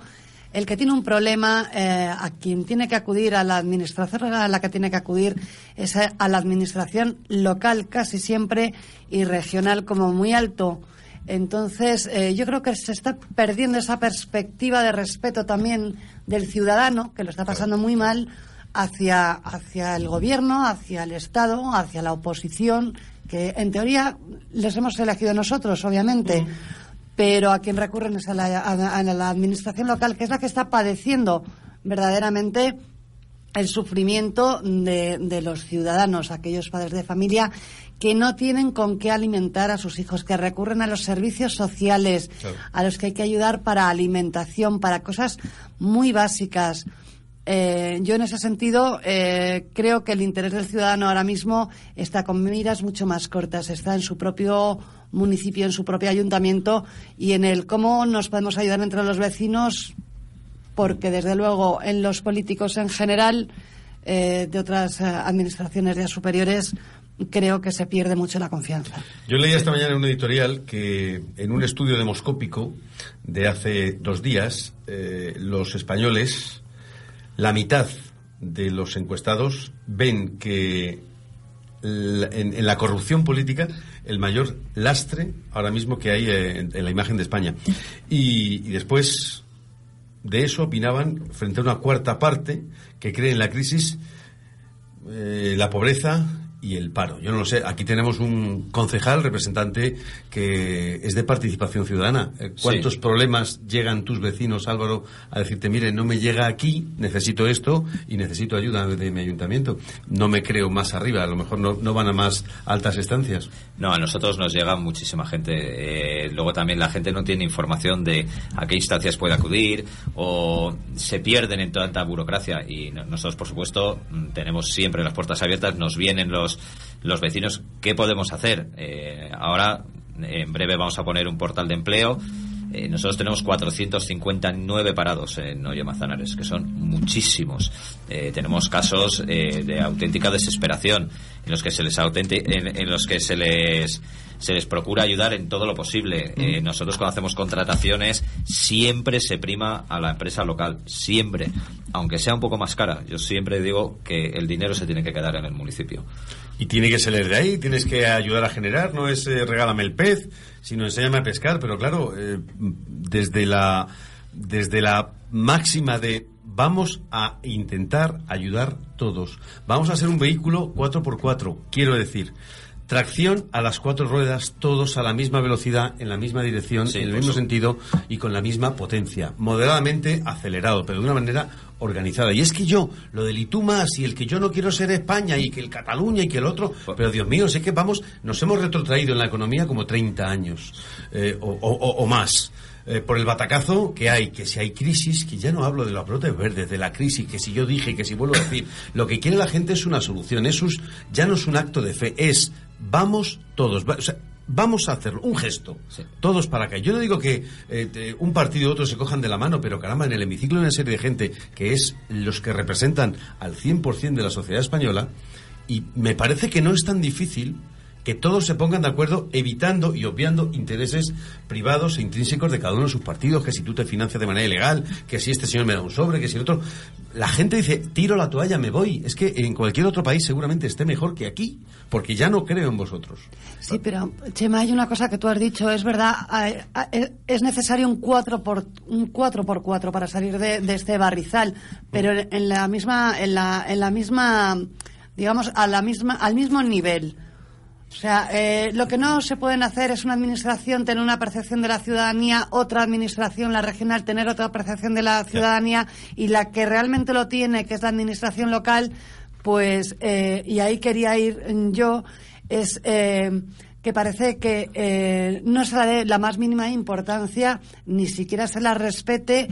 el que tiene un problema, eh, a quien tiene que acudir, a la administración a la que tiene que acudir, es a, a la administración local casi siempre y regional como muy alto. Entonces, eh, yo creo que se está perdiendo esa perspectiva de respeto también del ciudadano, que lo está pasando muy mal, hacia, hacia el gobierno, hacia el Estado, hacia la oposición, que en teoría les hemos elegido nosotros, obviamente, pero a quien recurren es a la, a- a la administración local, que es la que está padeciendo verdaderamente el sufrimiento de, de los ciudadanos, aquellos padres de familia que no tienen con qué alimentar a sus hijos, que recurren a los servicios sociales, Claro. a los que hay que ayudar para alimentación, para cosas muy básicas. Eh, yo en ese sentido eh, creo que el interés del ciudadano ahora mismo está con miras mucho más cortas, está en su propio municipio, en su propio ayuntamiento y en el cómo nos podemos ayudar entre los vecinos, porque desde luego en los políticos en general eh, de otras eh, administraciones ya superiores creo que se pierde mucho la confianza. Yo leía esta mañana en un editorial que en un estudio demoscópico de hace dos días, eh, los españoles, la mitad de los encuestados ven que en, la corrupción política el mayor lastre ahora mismo que hay en, la imagen de España. Y después de eso opinaban frente a una cuarta parte que cree en la crisis, eh, la pobreza y el paro. Yo no lo sé. Aquí tenemos un concejal, representante, que es de participación ciudadana. Eh, ¿Cuántos Sí. problemas llegan tus vecinos, Álvaro, a decirte, mire, no me llega aquí, necesito esto y necesito ayuda de mi ayuntamiento? No me creo más arriba, a lo mejor no, no van a más altas estancias. No, a nosotros nos llega muchísima gente. Eh, luego también la gente no tiene información de a qué instancias puede acudir o se pierden en tanta burocracia. Y no- nosotros, por supuesto, mm, tenemos siempre las puertas abiertas. Nos vienen los, los vecinos. ¿Qué podemos hacer? Eh, ahora, en breve, vamos a poner un portal de empleo. Eh, nosotros tenemos 459 parados en Oye Manzanares, que son muchísimos. Eh, tenemos casos eh, de auténtica desesperación en los que se les autenti- en, en los que se les se les procura ayudar en todo lo posible. Eh, nosotros cuando hacemos contrataciones siempre se prima a la empresa local, siempre, aunque sea un poco más cara. Yo siempre digo que el dinero se tiene que quedar en el municipio. Y tiene que salir de ahí, tienes que ayudar a generar, no es eh, regálame el pez, sino enséñame a pescar, pero claro, eh, desde la desde la máxima de vamos a intentar ayudar todos. Vamos a ser un vehículo 4x4, quiero decir, tracción a las cuatro ruedas, todos a la misma velocidad, en la misma dirección, en el mismo sentido y con la misma potencia, moderadamente acelerado, pero de una manera organizada. Y es que yo, lo del más, y el que yo no quiero ser España, y que el Cataluña, y que el otro, pero Dios mío, sé que vamos, nos hemos retrotraído en la economía como 30 años, eh, o- o- o más. Eh, por el batacazo que hay, que si hay crisis, que ya no hablo de los brotes verdes, de la crisis, que si yo dije, que si vuelvo a decir, lo que quiere la gente es una solución, es un- ya no es un acto de fe, es vamos todos, va- o sea, vamos a hacerlo, un gesto, todos para acá. Yo no digo que eh, te- un partido y otro se cojan de la mano, pero caramba, en el hemiciclo hay una serie de gente que es los que representan al 100% de la sociedad española y me parece que no es tan difícil que todos se pongan de acuerdo evitando y obviando intereses privados e intrínsecos de cada uno de sus partidos, que si tú te financias de manera ilegal, que si este señor me da un sobre, que si el otro... La gente dice, tiro la toalla, me voy. Es que en cualquier otro país seguramente esté mejor que aquí, porque ya no creo en vosotros. Sí, pero Chema, hay una cosa que tú has dicho, es verdad, es necesario un 4 por un 4 por 4 para salir de, de este barrizal, pero en la misma en la en la misma digamos a la misma al mismo nivel. O sea, eh, lo que no se pueden hacer es una administración tener una percepción de la ciudadanía, otra administración, la regional, tener otra percepción de la ciudadanía y la que realmente lo tiene, que es la administración local, pues, eh, y ahí quería ir mm, yo, es eh, que parece que eh, no se le dé la más mínima importancia, ni siquiera se la respete.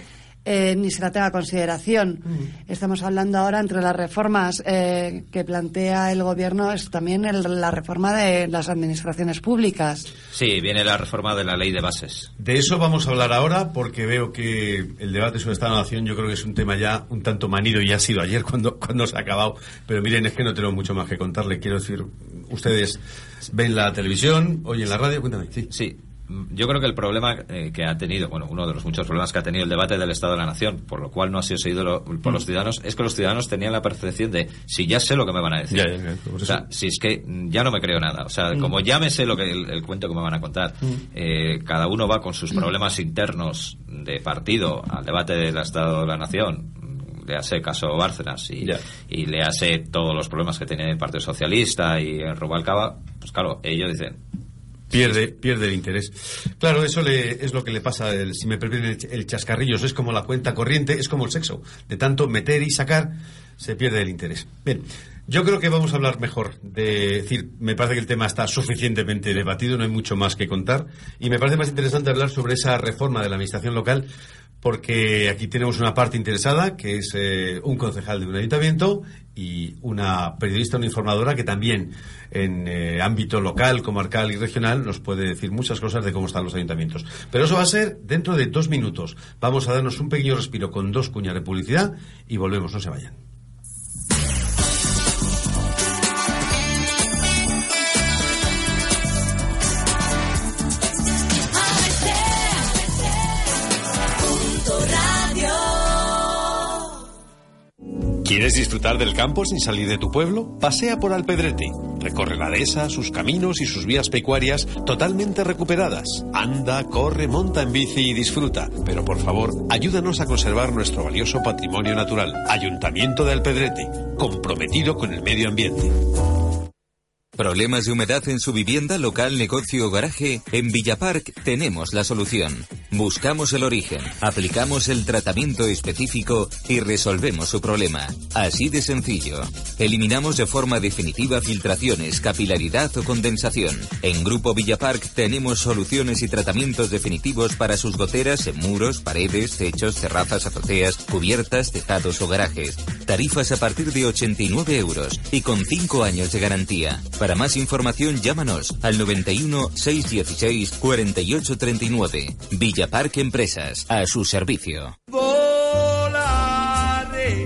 Eh, ni se la tenga en consideración. Estamos hablando ahora entre las reformas eh, que plantea el gobierno, es también el- la reforma de las administraciones públicas. Sí, viene la reforma de la ley de bases. De eso vamos a hablar ahora porque veo que el debate sobre la Nación yo creo que es un tema ya un tanto manido y ha sido ayer (laughs) cuando, cuando se ha acabado. Pero miren, es que no tengo mucho más que contarle. Quiero decir, ustedes ven la televisión, oyen la radio, cuéntame. Sí. Sí. Mm, Yo creo que el problema eh, que ha tenido, bueno, uno de los muchos problemas que ha tenido el debate del Estado de la Nación, por lo cual no ha sido seguido lo- por los ciudadanos, es que los ciudadanos tenían la percepción de si ya sé lo que me van a decir. Ya, ya, ya, por o sea, si es que mm, ya no me creo nada. O sea, Mm. como ya me sé lo que el, el cuento que me van a contar, Mm. eh, cada uno va con sus problemas internos de partido al debate del Estado de la Nación. mm, Le hace caso Bárcenas y, y le hace todos los problemas que tiene el Partido Socialista y en Rubalcaba, pues claro, ellos dicen, Pierde, pierde el interés. Claro, eso le, es lo que le pasa, el- si me permiten el, ch- el chascarrillos, es como la cuenta corriente, es como el sexo. De tanto meter y sacar, se pierde el interés. Bien, yo creo que vamos a hablar mejor de decir, me parece que el tema está suficientemente debatido, no hay mucho más que contar, y me parece más interesante hablar sobre esa reforma de la administración local, porque aquí tenemos una parte interesada, que es eh, un concejal de un ayuntamiento y una periodista, una informadora que también en eh, ámbito local, comarcal y regional nos puede decir muchas cosas de cómo están los ayuntamientos. Pero eso va a ser dentro de dos minutos. Vamos a darnos un pequeño respiro con dos cuñas de publicidad y volvemos, no se vayan. ¿Quieres disfrutar del campo sin salir de tu pueblo? Pasea por Alpedrete. Recorre la dehesa, sus caminos y sus vías pecuarias totalmente recuperadas. Anda, corre, monta en bici y disfruta. Pero por favor, ayúdanos a conservar nuestro valioso patrimonio natural. Ayuntamiento de Alpedrete, comprometido con el medio ambiente. ¿Problemas de humedad en su vivienda, local, negocio o garaje? En Villapark tenemos la solución. Buscamos el origen, aplicamos el tratamiento específico y resolvemos su problema. Así de sencillo. Eliminamos de forma definitiva filtraciones, capilaridad o condensación. En Grupo Villapark tenemos soluciones y tratamientos definitivos para sus goteras en muros, paredes, techos, terrazas, azoteas, cubiertas, tejados o garajes. Tarifas a partir de 89 euros y con 5 años de garantía. Para más información, llámanos al 91 616 4839. Villa Parque Empresas, a su servicio.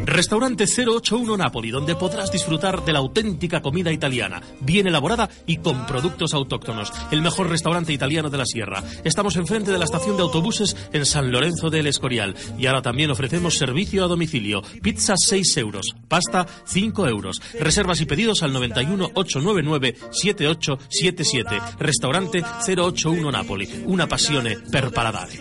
Restaurante 081 Napoli, donde podrás disfrutar de la auténtica comida italiana, bien elaborada y con productos autóctonos. El mejor restaurante italiano de la Sierra. Estamos enfrente de la estación de autobuses en San Lorenzo del Escorial. Y ahora también ofrecemos servicio a domicilio. Pizza 6 euros, pasta 5 euros. Reservas y pedidos al 91 899 7877. Restaurante 081 Napoli. Una pasione per paladare.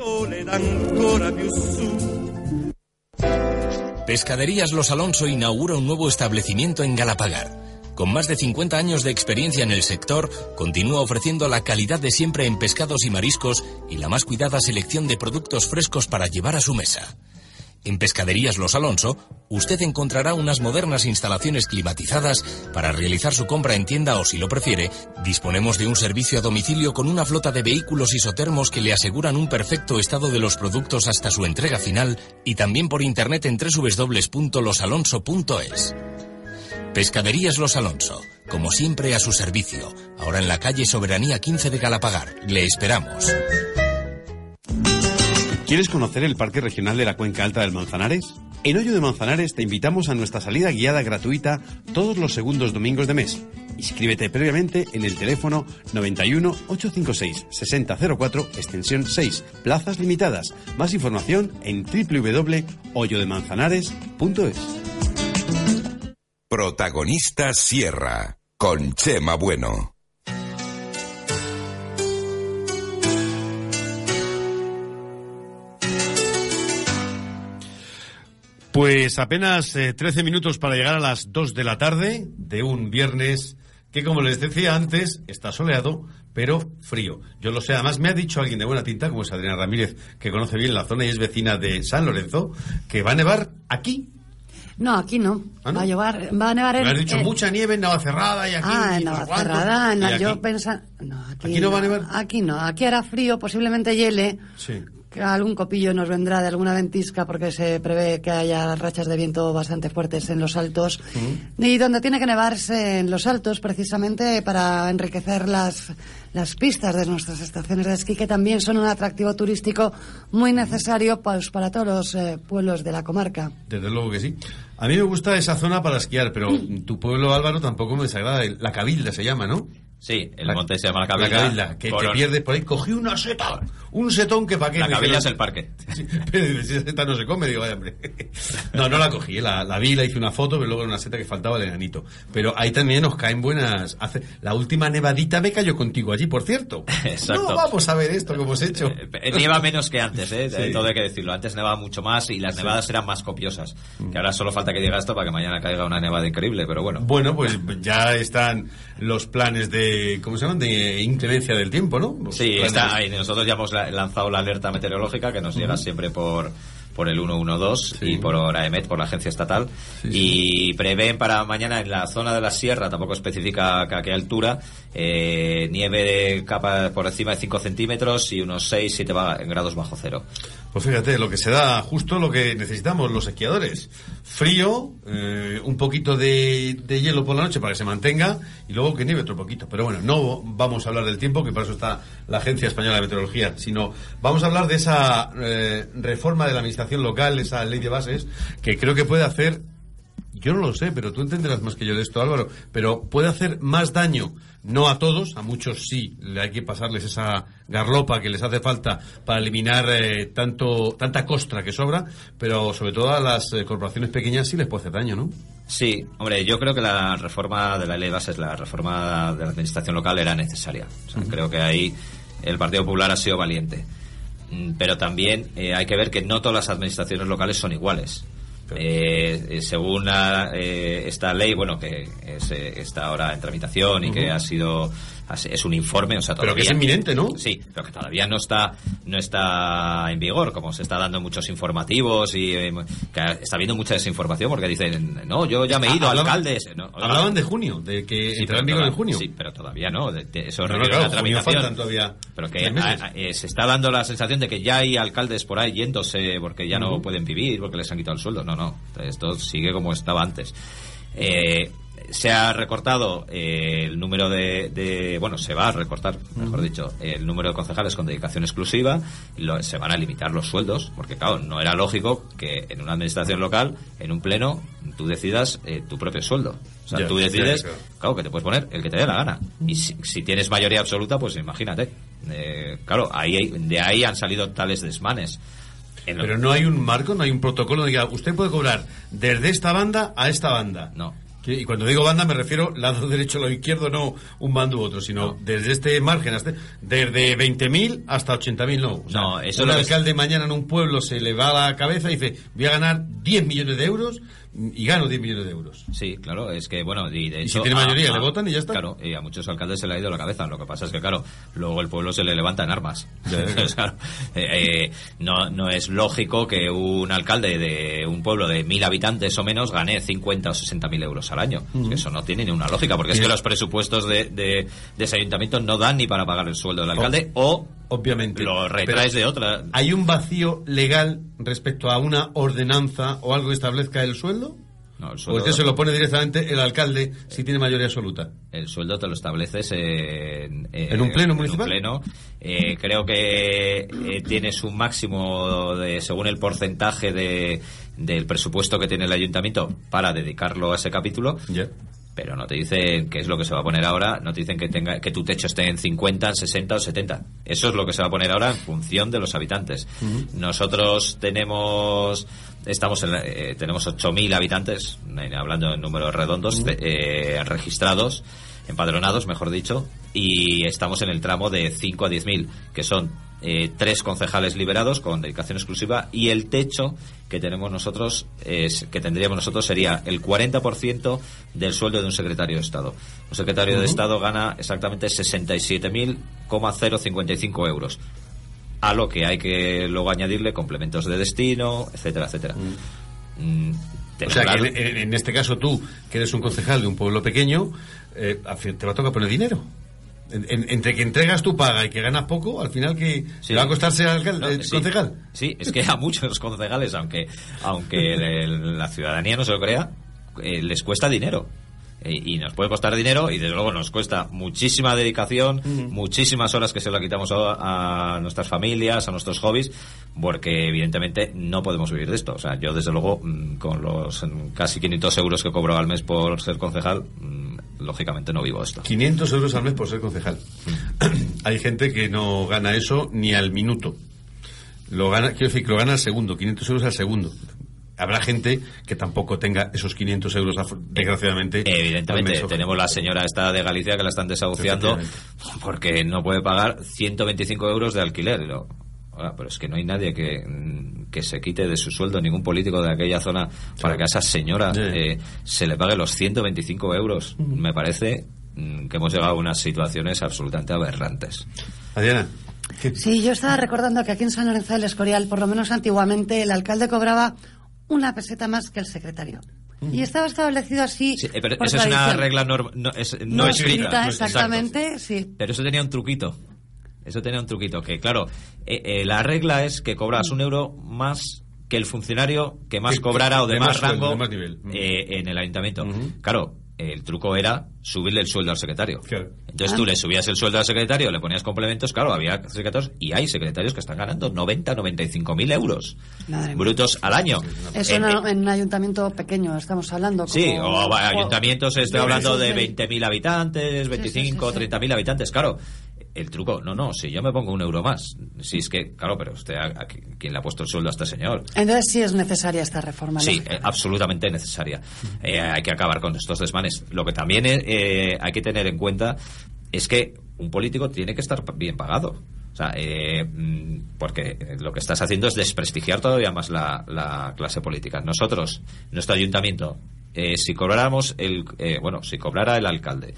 Pescaderías Los Alonso inaugura un nuevo establecimiento en Galapagar. Con más de 50 años de experiencia en el sector, continúa ofreciendo la calidad de siempre en pescados y mariscos y la más cuidada selección de productos frescos para llevar a su mesa. En Pescaderías Los Alonso, usted encontrará unas modernas instalaciones climatizadas para realizar su compra en tienda o, si lo prefiere, disponemos de un servicio a domicilio con una flota de vehículos isotermos que le aseguran un perfecto estado de los productos hasta su entrega final y también por internet en www.losalonso.es. Pescaderías Los Alonso, como siempre a su servicio, ahora en la calle Soberanía 15 de Galapagar. Le esperamos. ¿Quieres conocer el Parque Regional de la Cuenca Alta del Manzanares? En Hoyo de Manzanares te invitamos a nuestra salida guiada gratuita todos los segundos domingos de mes. Inscríbete previamente en el teléfono 91 856 6004 extensión 6. Plazas limitadas. Más información en www.hoyodemanzanares.es. Protagonista Sierra con Chema Bueno. Pues apenas eh, 13 minutos para llegar a las 2 de la tarde de un viernes que, como les decía antes, está soleado, pero frío. Yo lo sé, además me ha dicho alguien de buena tinta, como es Adriana Ramírez, que conoce bien la zona y es vecina de San Lorenzo, que va a nevar aquí. No, aquí no. ¿Ah, no? Va a llevar, va a nevar en, Me has dicho mucha nieve en Navacerrada y aquí. Ah, en. Navacerrada, en la- aquí. yo pensaba... No, aquí, ¿Aquí no va a nevar? Aquí no, aquí hará frío, posiblemente hiele, Sí. Que algún copillo nos vendrá de alguna ventisca porque se prevé que haya rachas de viento bastante fuertes en los altos. Y donde tiene que nevarse en los altos, precisamente para enriquecer las, las pistas de nuestras estaciones de esquí, que también son un atractivo turístico muy necesario pues, para todos los eh, pueblos de la comarca. Desde luego que sí. A mí me gusta esa zona para esquiar, pero tu pueblo, Álvaro, tampoco me desagrada. La Cabilda se llama, ¿no? Sí, el monte se llama La La Cabilda. Que te pierdes por ahí. Cogí una seta, un setón que para qué. La Cabilda es el parque. Sí, pero si esa seta no se come, digo, vaya hombre. No, no la cogí, la, la vi, la hice una foto, pero luego era una seta que faltaba el enanito. Pero ahí también nos caen buenas... Hace... La última nevadita me cayó contigo allí, por cierto. (laughs) Exacto. No, vamos a ver esto que hemos hecho. Eh, Nieva menos que antes, ¿eh? Sí. Todo hay que decirlo. Antes nevaba mucho más y las Sí. nevadas eran más copiosas. Que ahora solo falta que diga esto para que mañana caiga una nevada increíble, pero bueno. Bueno, pues ya están los planes de... ¿Cómo se llaman? De inclemencia del tiempo, ¿no? Los Sí, planes- está ahí. Nosotros ya hemos la- lanzado la alerta meteorológica que nos llega siempre por por el 112 y por AEMET, por la agencia estatal, y prevén para mañana en la zona de la sierra, tampoco especifica a qué altura, eh, nieve de capa por encima de 5 centímetros y unos 6-7 grados bajo cero. Pues fíjate, lo que se da justo lo que necesitamos los esquiadores. Frío, eh, un poquito de, de hielo por la noche para que se mantenga y luego que nieve otro poquito. Pero bueno, no vamos a hablar del tiempo, que para eso está la Agencia Española de Meteorología, sino vamos a hablar de esa eh, reforma de la administración local, esa ley de bases, que creo que puede hacer yo no lo sé, pero tú entenderás más que yo de esto, Álvaro. Pero puede hacer más daño, no a todos, a muchos sí, le hay que pasarles esa garlopa que les hace falta para eliminar eh, tanto tanta costra que sobra, pero sobre todo a las eh, corporaciones pequeñas sí les puede hacer daño, ¿no? Sí, hombre, yo creo que la reforma de la ley de bases, la reforma de la administración local era necesaria. O sea, Creo que ahí el Partido Popular ha sido valiente. Mm, Pero también eh, hay que ver que no todas las administraciones locales son iguales. Eh, eh, según la, eh, esta ley, bueno, que es, eh, está ahora en tramitación y que ha sido es un informe, o sea, Pero todavía que es inminente, ¿no? Sí, pero que todavía no está no está en vigor, como se está dando muchos informativos y eh, que está habiendo mucha desinformación porque dicen, no, yo ya me he ido, Ah, hablaban- alcaldes. No, Hablaban de junio, de que Sí, entrará en pero vigor en junio. Sí, pero todavía no. de- de- eso No, no, claro, junio faltan todavía Pero que tres meses. a- a- eh, se está dando la sensación de que ya hay alcaldes por ahí yéndose porque ya no pueden vivir, porque les han quitado el sueldo. No, no. Esto sigue como estaba antes. Eh, se ha recortado eh, el número de, de- Bueno, se va a recortar, mejor dicho, el número de concejales con dedicación exclusiva. Lo- se van a limitar los sueldos, porque, claro, no era lógico que en una administración local, en un pleno, tú decidas eh, tu propio sueldo. O sea, tú decides, claro. claro, que te puedes poner el que te dé la gana. Y si, si tienes mayoría absoluta, pues imagínate. Eh, claro, ahí, de ahí han salido tales desmanes. En Pero no hay un marco, no hay un protocolo que diga, usted puede cobrar desde esta banda a esta banda. No. Y cuando digo banda me refiero lado (laughs) derecho, lado izquierdo, no un bando u otro, sino desde este margen, hasta, desde 20.000 hasta 80.000, no. O sea, No, eso un alcalde mañana en un pueblo se le va a la cabeza y dice, voy a ganar 10 millones de euros y gano 10 millones de euros. Sí, claro, es que, bueno, y de Y si tiene mayoría, a- le votan y ya está. Claro, y a muchos alcaldes se le ha ido la cabeza. Lo que pasa es que, claro, luego el pueblo se le levanta en armas. (laughs) (laughs) Entonces, claro, eh, eh, no, no es lógico que un alcalde de un pueblo de mil habitantes o menos gane 50 o 60 mil euros al año. Eso no tiene ni una lógica, porque es que los presupuestos de, de, de ese ayuntamiento no dan ni para pagar el sueldo del alcalde o... Obviamente. Lo retraes de otra. ¿Hay un vacío legal respecto a una ordenanza o algo que establezca el sueldo? No, el ¿O sueldo- es que se lo pone directamente el alcalde si tiene mayoría absoluta? El sueldo te lo estableces en, eh, ¿En un pleno municipal? pleno. Eh, creo que eh, tienes un máximo de, según el porcentaje de, del presupuesto que tiene el ayuntamiento para dedicarlo a ese capítulo. Pero no te dicen qué es lo que se va a poner ahora, no te dicen que tenga que tu techo esté en 50, en 60 o 70. Eso es lo que se va a poner ahora en función de los habitantes. Nosotros tenemos estamos en, eh, tenemos 8.000 habitantes, hablando en números redondos, de- eh, registrados, empadronados, mejor dicho, y estamos en el tramo de 5 a 10.000, que son eh, tres concejales liberados con dedicación exclusiva y el techo que tenemos nosotros es, que tendríamos nosotros sería el 40% del sueldo de un secretario de Estado. Un secretario de. Estado gana exactamente 67.055 euros a lo que hay que luego añadirle complementos de destino, etcétera, etcétera. Mm, O sea, que en, este caso tú, que eres un concejal de un pueblo pequeño, eh, te va a tocar poner dinero. En- en- entre que entregas tu paga y que ganas poco, al final que Sí. va a costar ser alcalde, No, eh, sí. concejal. Sí, es que a muchos (laughs) concejales, aunque aunque el- la ciudadanía no se lo crea, eh, les cuesta dinero. Eh, y nos puede costar dinero y desde luego nos cuesta muchísima dedicación, muchísimas horas que se lo quitamos a, a nuestras familias, a nuestros hobbies, porque evidentemente no podemos vivir de esto. O sea, yo desde luego mm, con los casi 500 euros que cobro al mes por ser concejal, mm, lógicamente no vivo esto. 500 euros al mes por ser concejal. (clears throat) Hay gente que no gana eso ni al minuto. Lo gana, quiero decir que lo gana al segundo, 500 euros al segundo. Habrá gente que tampoco tenga esos 500 euros, desgraciadamente. Evidentemente, tenemos la señora esta de Galicia que la están desahuciando porque no puede pagar 125 euros de alquiler. Oiga, pero es que no hay nadie que, mm, que se quite de su sueldo, ningún político de aquella zona, para que a esa señora Sí. eh, se le pague los 125 euros. Me parece mm, que hemos llegado a unas situaciones absolutamente aberrantes. Adriana. Sí, yo estaba recordando que aquí en San Lorenzo del Escorial, por lo menos antiguamente, el alcalde cobraba una peseta más que el secretario. Y estaba establecido así. Sí, eh, pero por eso es una tradición. regla no, es- no No escrita. escrita, no es- exacto. exactamente, sí. Pero eso tenía un truquito. Eso tenía un truquito. Que claro, eh, eh, la regla es que cobras un euro más que el funcionario que más Que- cobrara o de, de más, rango de más nivel. eh, en el ayuntamiento. Claro, el truco era subirle el sueldo al secretario. Entonces Ah. tú le subías el sueldo al secretario, le ponías complementos, claro, había secretarios y hay secretarios que están ganando 90, 95 mil euros Madre mía. brutos al año. Eso En- en, en un ayuntamiento pequeño estamos hablando. Sí, como- o va- ayuntamientos, estoy hablando de esos de- 20.000 habitantes, 25, 30.000 habitantes, claro. El truco, no, no, si yo me pongo un euro más. Si es que, claro, pero usted, ¿a, a quién le ha puesto el sueldo a este señor? Entonces sí es necesaria esta reforma. Sí, eh, absolutamente necesaria. Eh, hay que acabar con estos desmanes. Lo que también eh, hay que tener en cuenta es que un político tiene que estar bien pagado. O sea, eh, mm, porque lo que estás haciendo es desprestigiar todavía más la, la clase política. Nosotros, nuestro ayuntamiento, eh, si cobráramos el, eh, bueno, si cobrara el alcalde eh,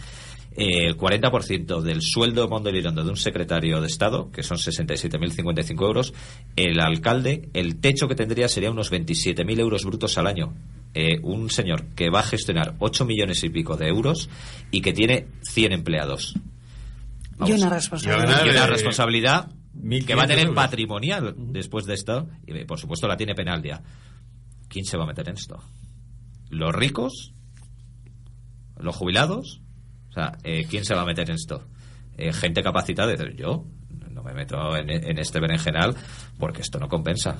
el 40% del sueldo mondelirondo de un secretario de Estado, que son 67.055 euros, el alcalde, el techo que tendría sería unos 27.000 euros brutos al año. Eh, un señor que va a gestionar 8 millones y pico de euros y que tiene 100 empleados. Y una Y responsabilidad. una eh, responsabilidad que va a 1.500 tener euros. patrimonial después de esto. Y eh, por supuesto la tiene penal ya. ¿Quién se va a meter en esto? ¿Los ricos? ¿Los jubilados? Sea, eh, ¿quién se va a meter en esto? Eh, gente capacitada yo no me meto en, en este berenjenal porque esto no compensa.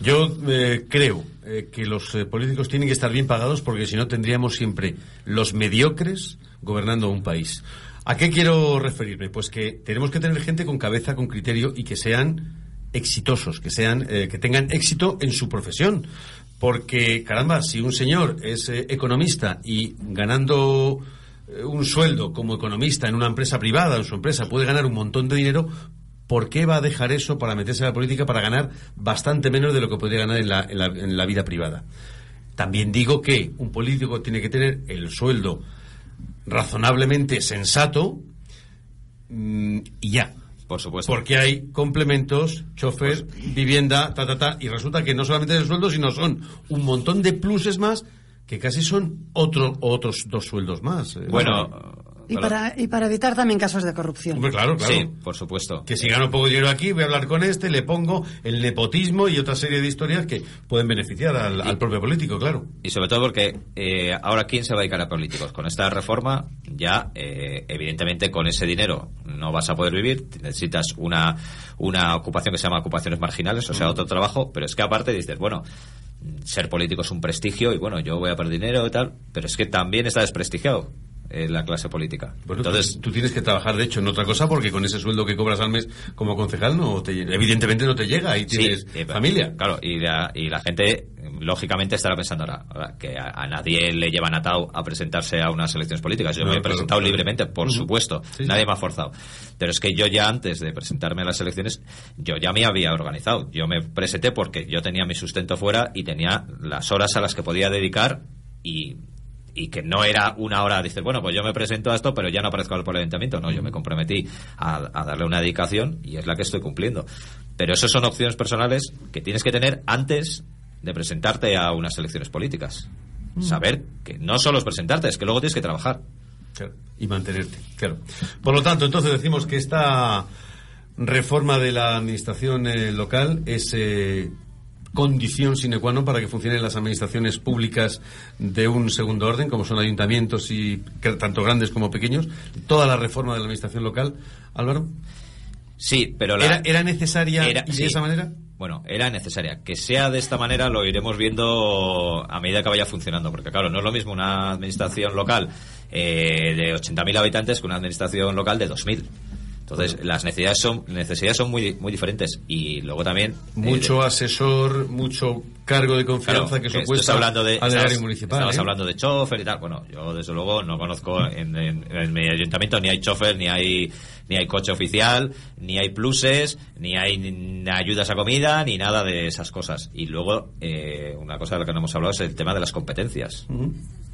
Yo eh, creo que los políticos tienen que estar bien pagados porque si no tendríamos siempre los mediocres gobernando un país. ¿A qué quiero referirme? Pues que tenemos que tener gente con cabeza, con criterio y que sean exitosos, que sean, que tengan éxito en su profesión. Porque, caramba, si un señor es economista y ganando un sueldo como economista en una empresa privada, en su empresa, puede ganar un montón de dinero, ¿por qué va a dejar eso para meterse a la política para ganar bastante menos de lo que podría ganar en la, en la- en la vida privada? También digo que un político tiene que tener el sueldo razonablemente sensato mm, y ya. Por supuesto. Porque hay complementos, chofer, vivienda, ta, ta, ta, y resulta que no solamente es el sueldo, sino son un montón de pluses más que casi son otro, otros dos sueldos más. eh. Bueno, Y para, y para evitar también casos de corrupción. Hombre, claro, claro. Sí, por supuesto. Que si gano poco dinero aquí, voy a hablar con este, le pongo el nepotismo y otra serie de historias que pueden beneficiar al, al propio político, claro. Y sobre todo porque eh, ahora quién se va a dedicar a políticos. Con esta reforma ya, eh, evidentemente, con ese dinero no vas a poder vivir. Necesitas una, una ocupación que se llama ocupaciones marginales, o sea, otro trabajo. Pero es que aparte dices, bueno, ser político es un prestigio y bueno, yo voy a perder dinero y tal. Pero es que también está desprestigiado eh, la clase política. Bueno, Entonces, tú, tú tienes que trabajar, de hecho, en otra cosa porque con ese sueldo que cobras al mes como concejal, no te, evidentemente no te llega y tienes Sí, eh, familia. Claro, y la, y la gente, lógicamente, estará pensando ahora, que a, a nadie le llevan atado a presentarse a unas elecciones políticas. Yo No, me he presentado claro. libremente, por supuesto. Sí, sí. nadie me ha forzado. Pero es que yo ya antes de presentarme a las elecciones, yo ya me había organizado. Yo me presenté porque yo tenía mi sustento fuera y tenía las horas a las que podía dedicar y y que no era una hora, dices, bueno, pues yo me presento a esto, pero ya no aparezco por el ayuntamiento. No, yo me comprometí a, a darle una dedicación y es la que estoy cumpliendo. Pero eso son opciones personales que tienes que tener antes de presentarte a unas elecciones políticas. Mm. Saber que no solo es presentarte, es que luego tienes que trabajar. Claro, y mantenerte, claro. Por lo tanto, entonces decimos que esta reforma de la administración eh, local es eh, condición sine qua non para que funcionen las administraciones públicas de un segundo orden, como son ayuntamientos y tanto grandes como pequeños. Toda la reforma de la administración local, Álvaro. Sí, pero la, ¿Era, era necesaria Era- de sí. esa manera? Bueno, era necesaria. Que sea de esta manera lo iremos viendo a medida que vaya funcionando, porque claro, no es lo mismo una administración local eh, de 80.000 habitantes que una administración local de 2.000. Entonces, las necesidades son necesidades son muy muy diferentes y luego también eh, Mucho asesor, mucho cargo de confianza Claro, que eso estás hablando de, erario municipal. estabas ¿eh? hablando de chofer y tal. Bueno, yo desde luego no conozco en, en- en mi ayuntamiento ni hay chofer, ni hay ni hay coche oficial, ni hay pluses, ni hay ni ayudas a comida, ni nada de esas cosas. Y luego, eh, una cosa de la que no hemos hablado es el tema de las competencias.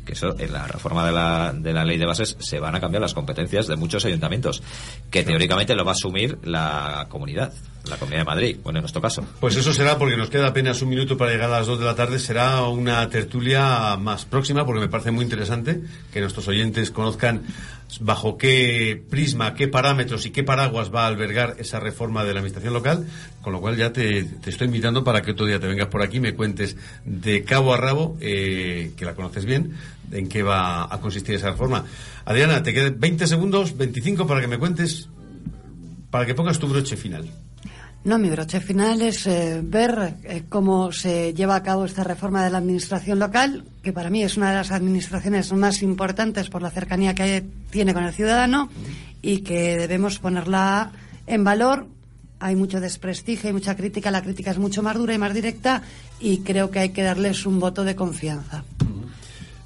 Que eso, en la reforma de la, de la ley de bases, se van a cambiar las competencias de muchos ayuntamientos, que teóricamente lo va a asumir la comunidad, la Comunidad de Madrid, bueno, en nuestro caso. Pues eso será porque nos queda apenas un minuto para llegar a las 2 de la tarde. Será una tertulia más próxima porque me parece muy interesante que nuestros oyentes conozcan bajo qué prisma, qué parámetros y qué paraguas va a albergar esa reforma de la administración local. Con lo cual ya te, te estoy invitando para que otro día te vengas por aquí y me cuentes de cabo a rabo, eh, que la conoces bien, en qué va a consistir esa reforma. Adriana, te quedan 20 segundos, 25 para que me cuentes, para que pongas tu broche final. No, mi broche final es eh, ver eh, cómo se lleva a cabo esta reforma de la administración local, que para mí es una de las administraciones más importantes por la cercanía que tiene con el ciudadano y que debemos ponerla en valor. Hay mucho desprestigio, hay mucha crítica, la crítica es mucho más dura y más directa y creo que hay que darles un voto de confianza.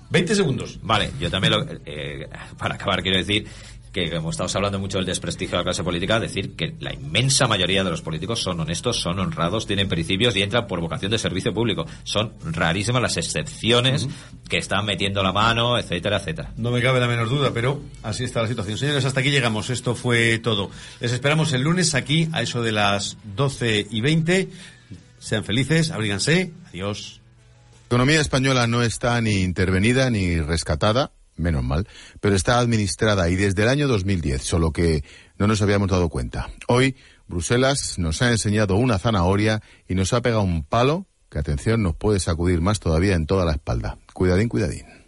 20 segundos. Vale, yo también, lo- eh, para acabar, quiero decir que como estamos hablando mucho del desprestigio de la clase política, decir que la inmensa mayoría de los políticos son honestos, son honrados, tienen principios y entran por vocación de servicio público. Son rarísimas las excepciones que están metiendo la mano, etcétera, etcétera. No me cabe la menor duda, pero así está la situación. Señores, hasta aquí llegamos. Esto fue todo. Les esperamos el lunes aquí a eso de las 12 y 20. Sean felices, abríganse. Adiós. La economía española no está ni intervenida ni rescatada menos mal, pero está administrada y desde el año 2010, solo que no nos habíamos dado cuenta. Hoy Bruselas nos ha enseñado una zanahoria y nos ha pegado un palo que, atención, nos puede sacudir más todavía en toda la espalda. Cuidadín, cuidadín.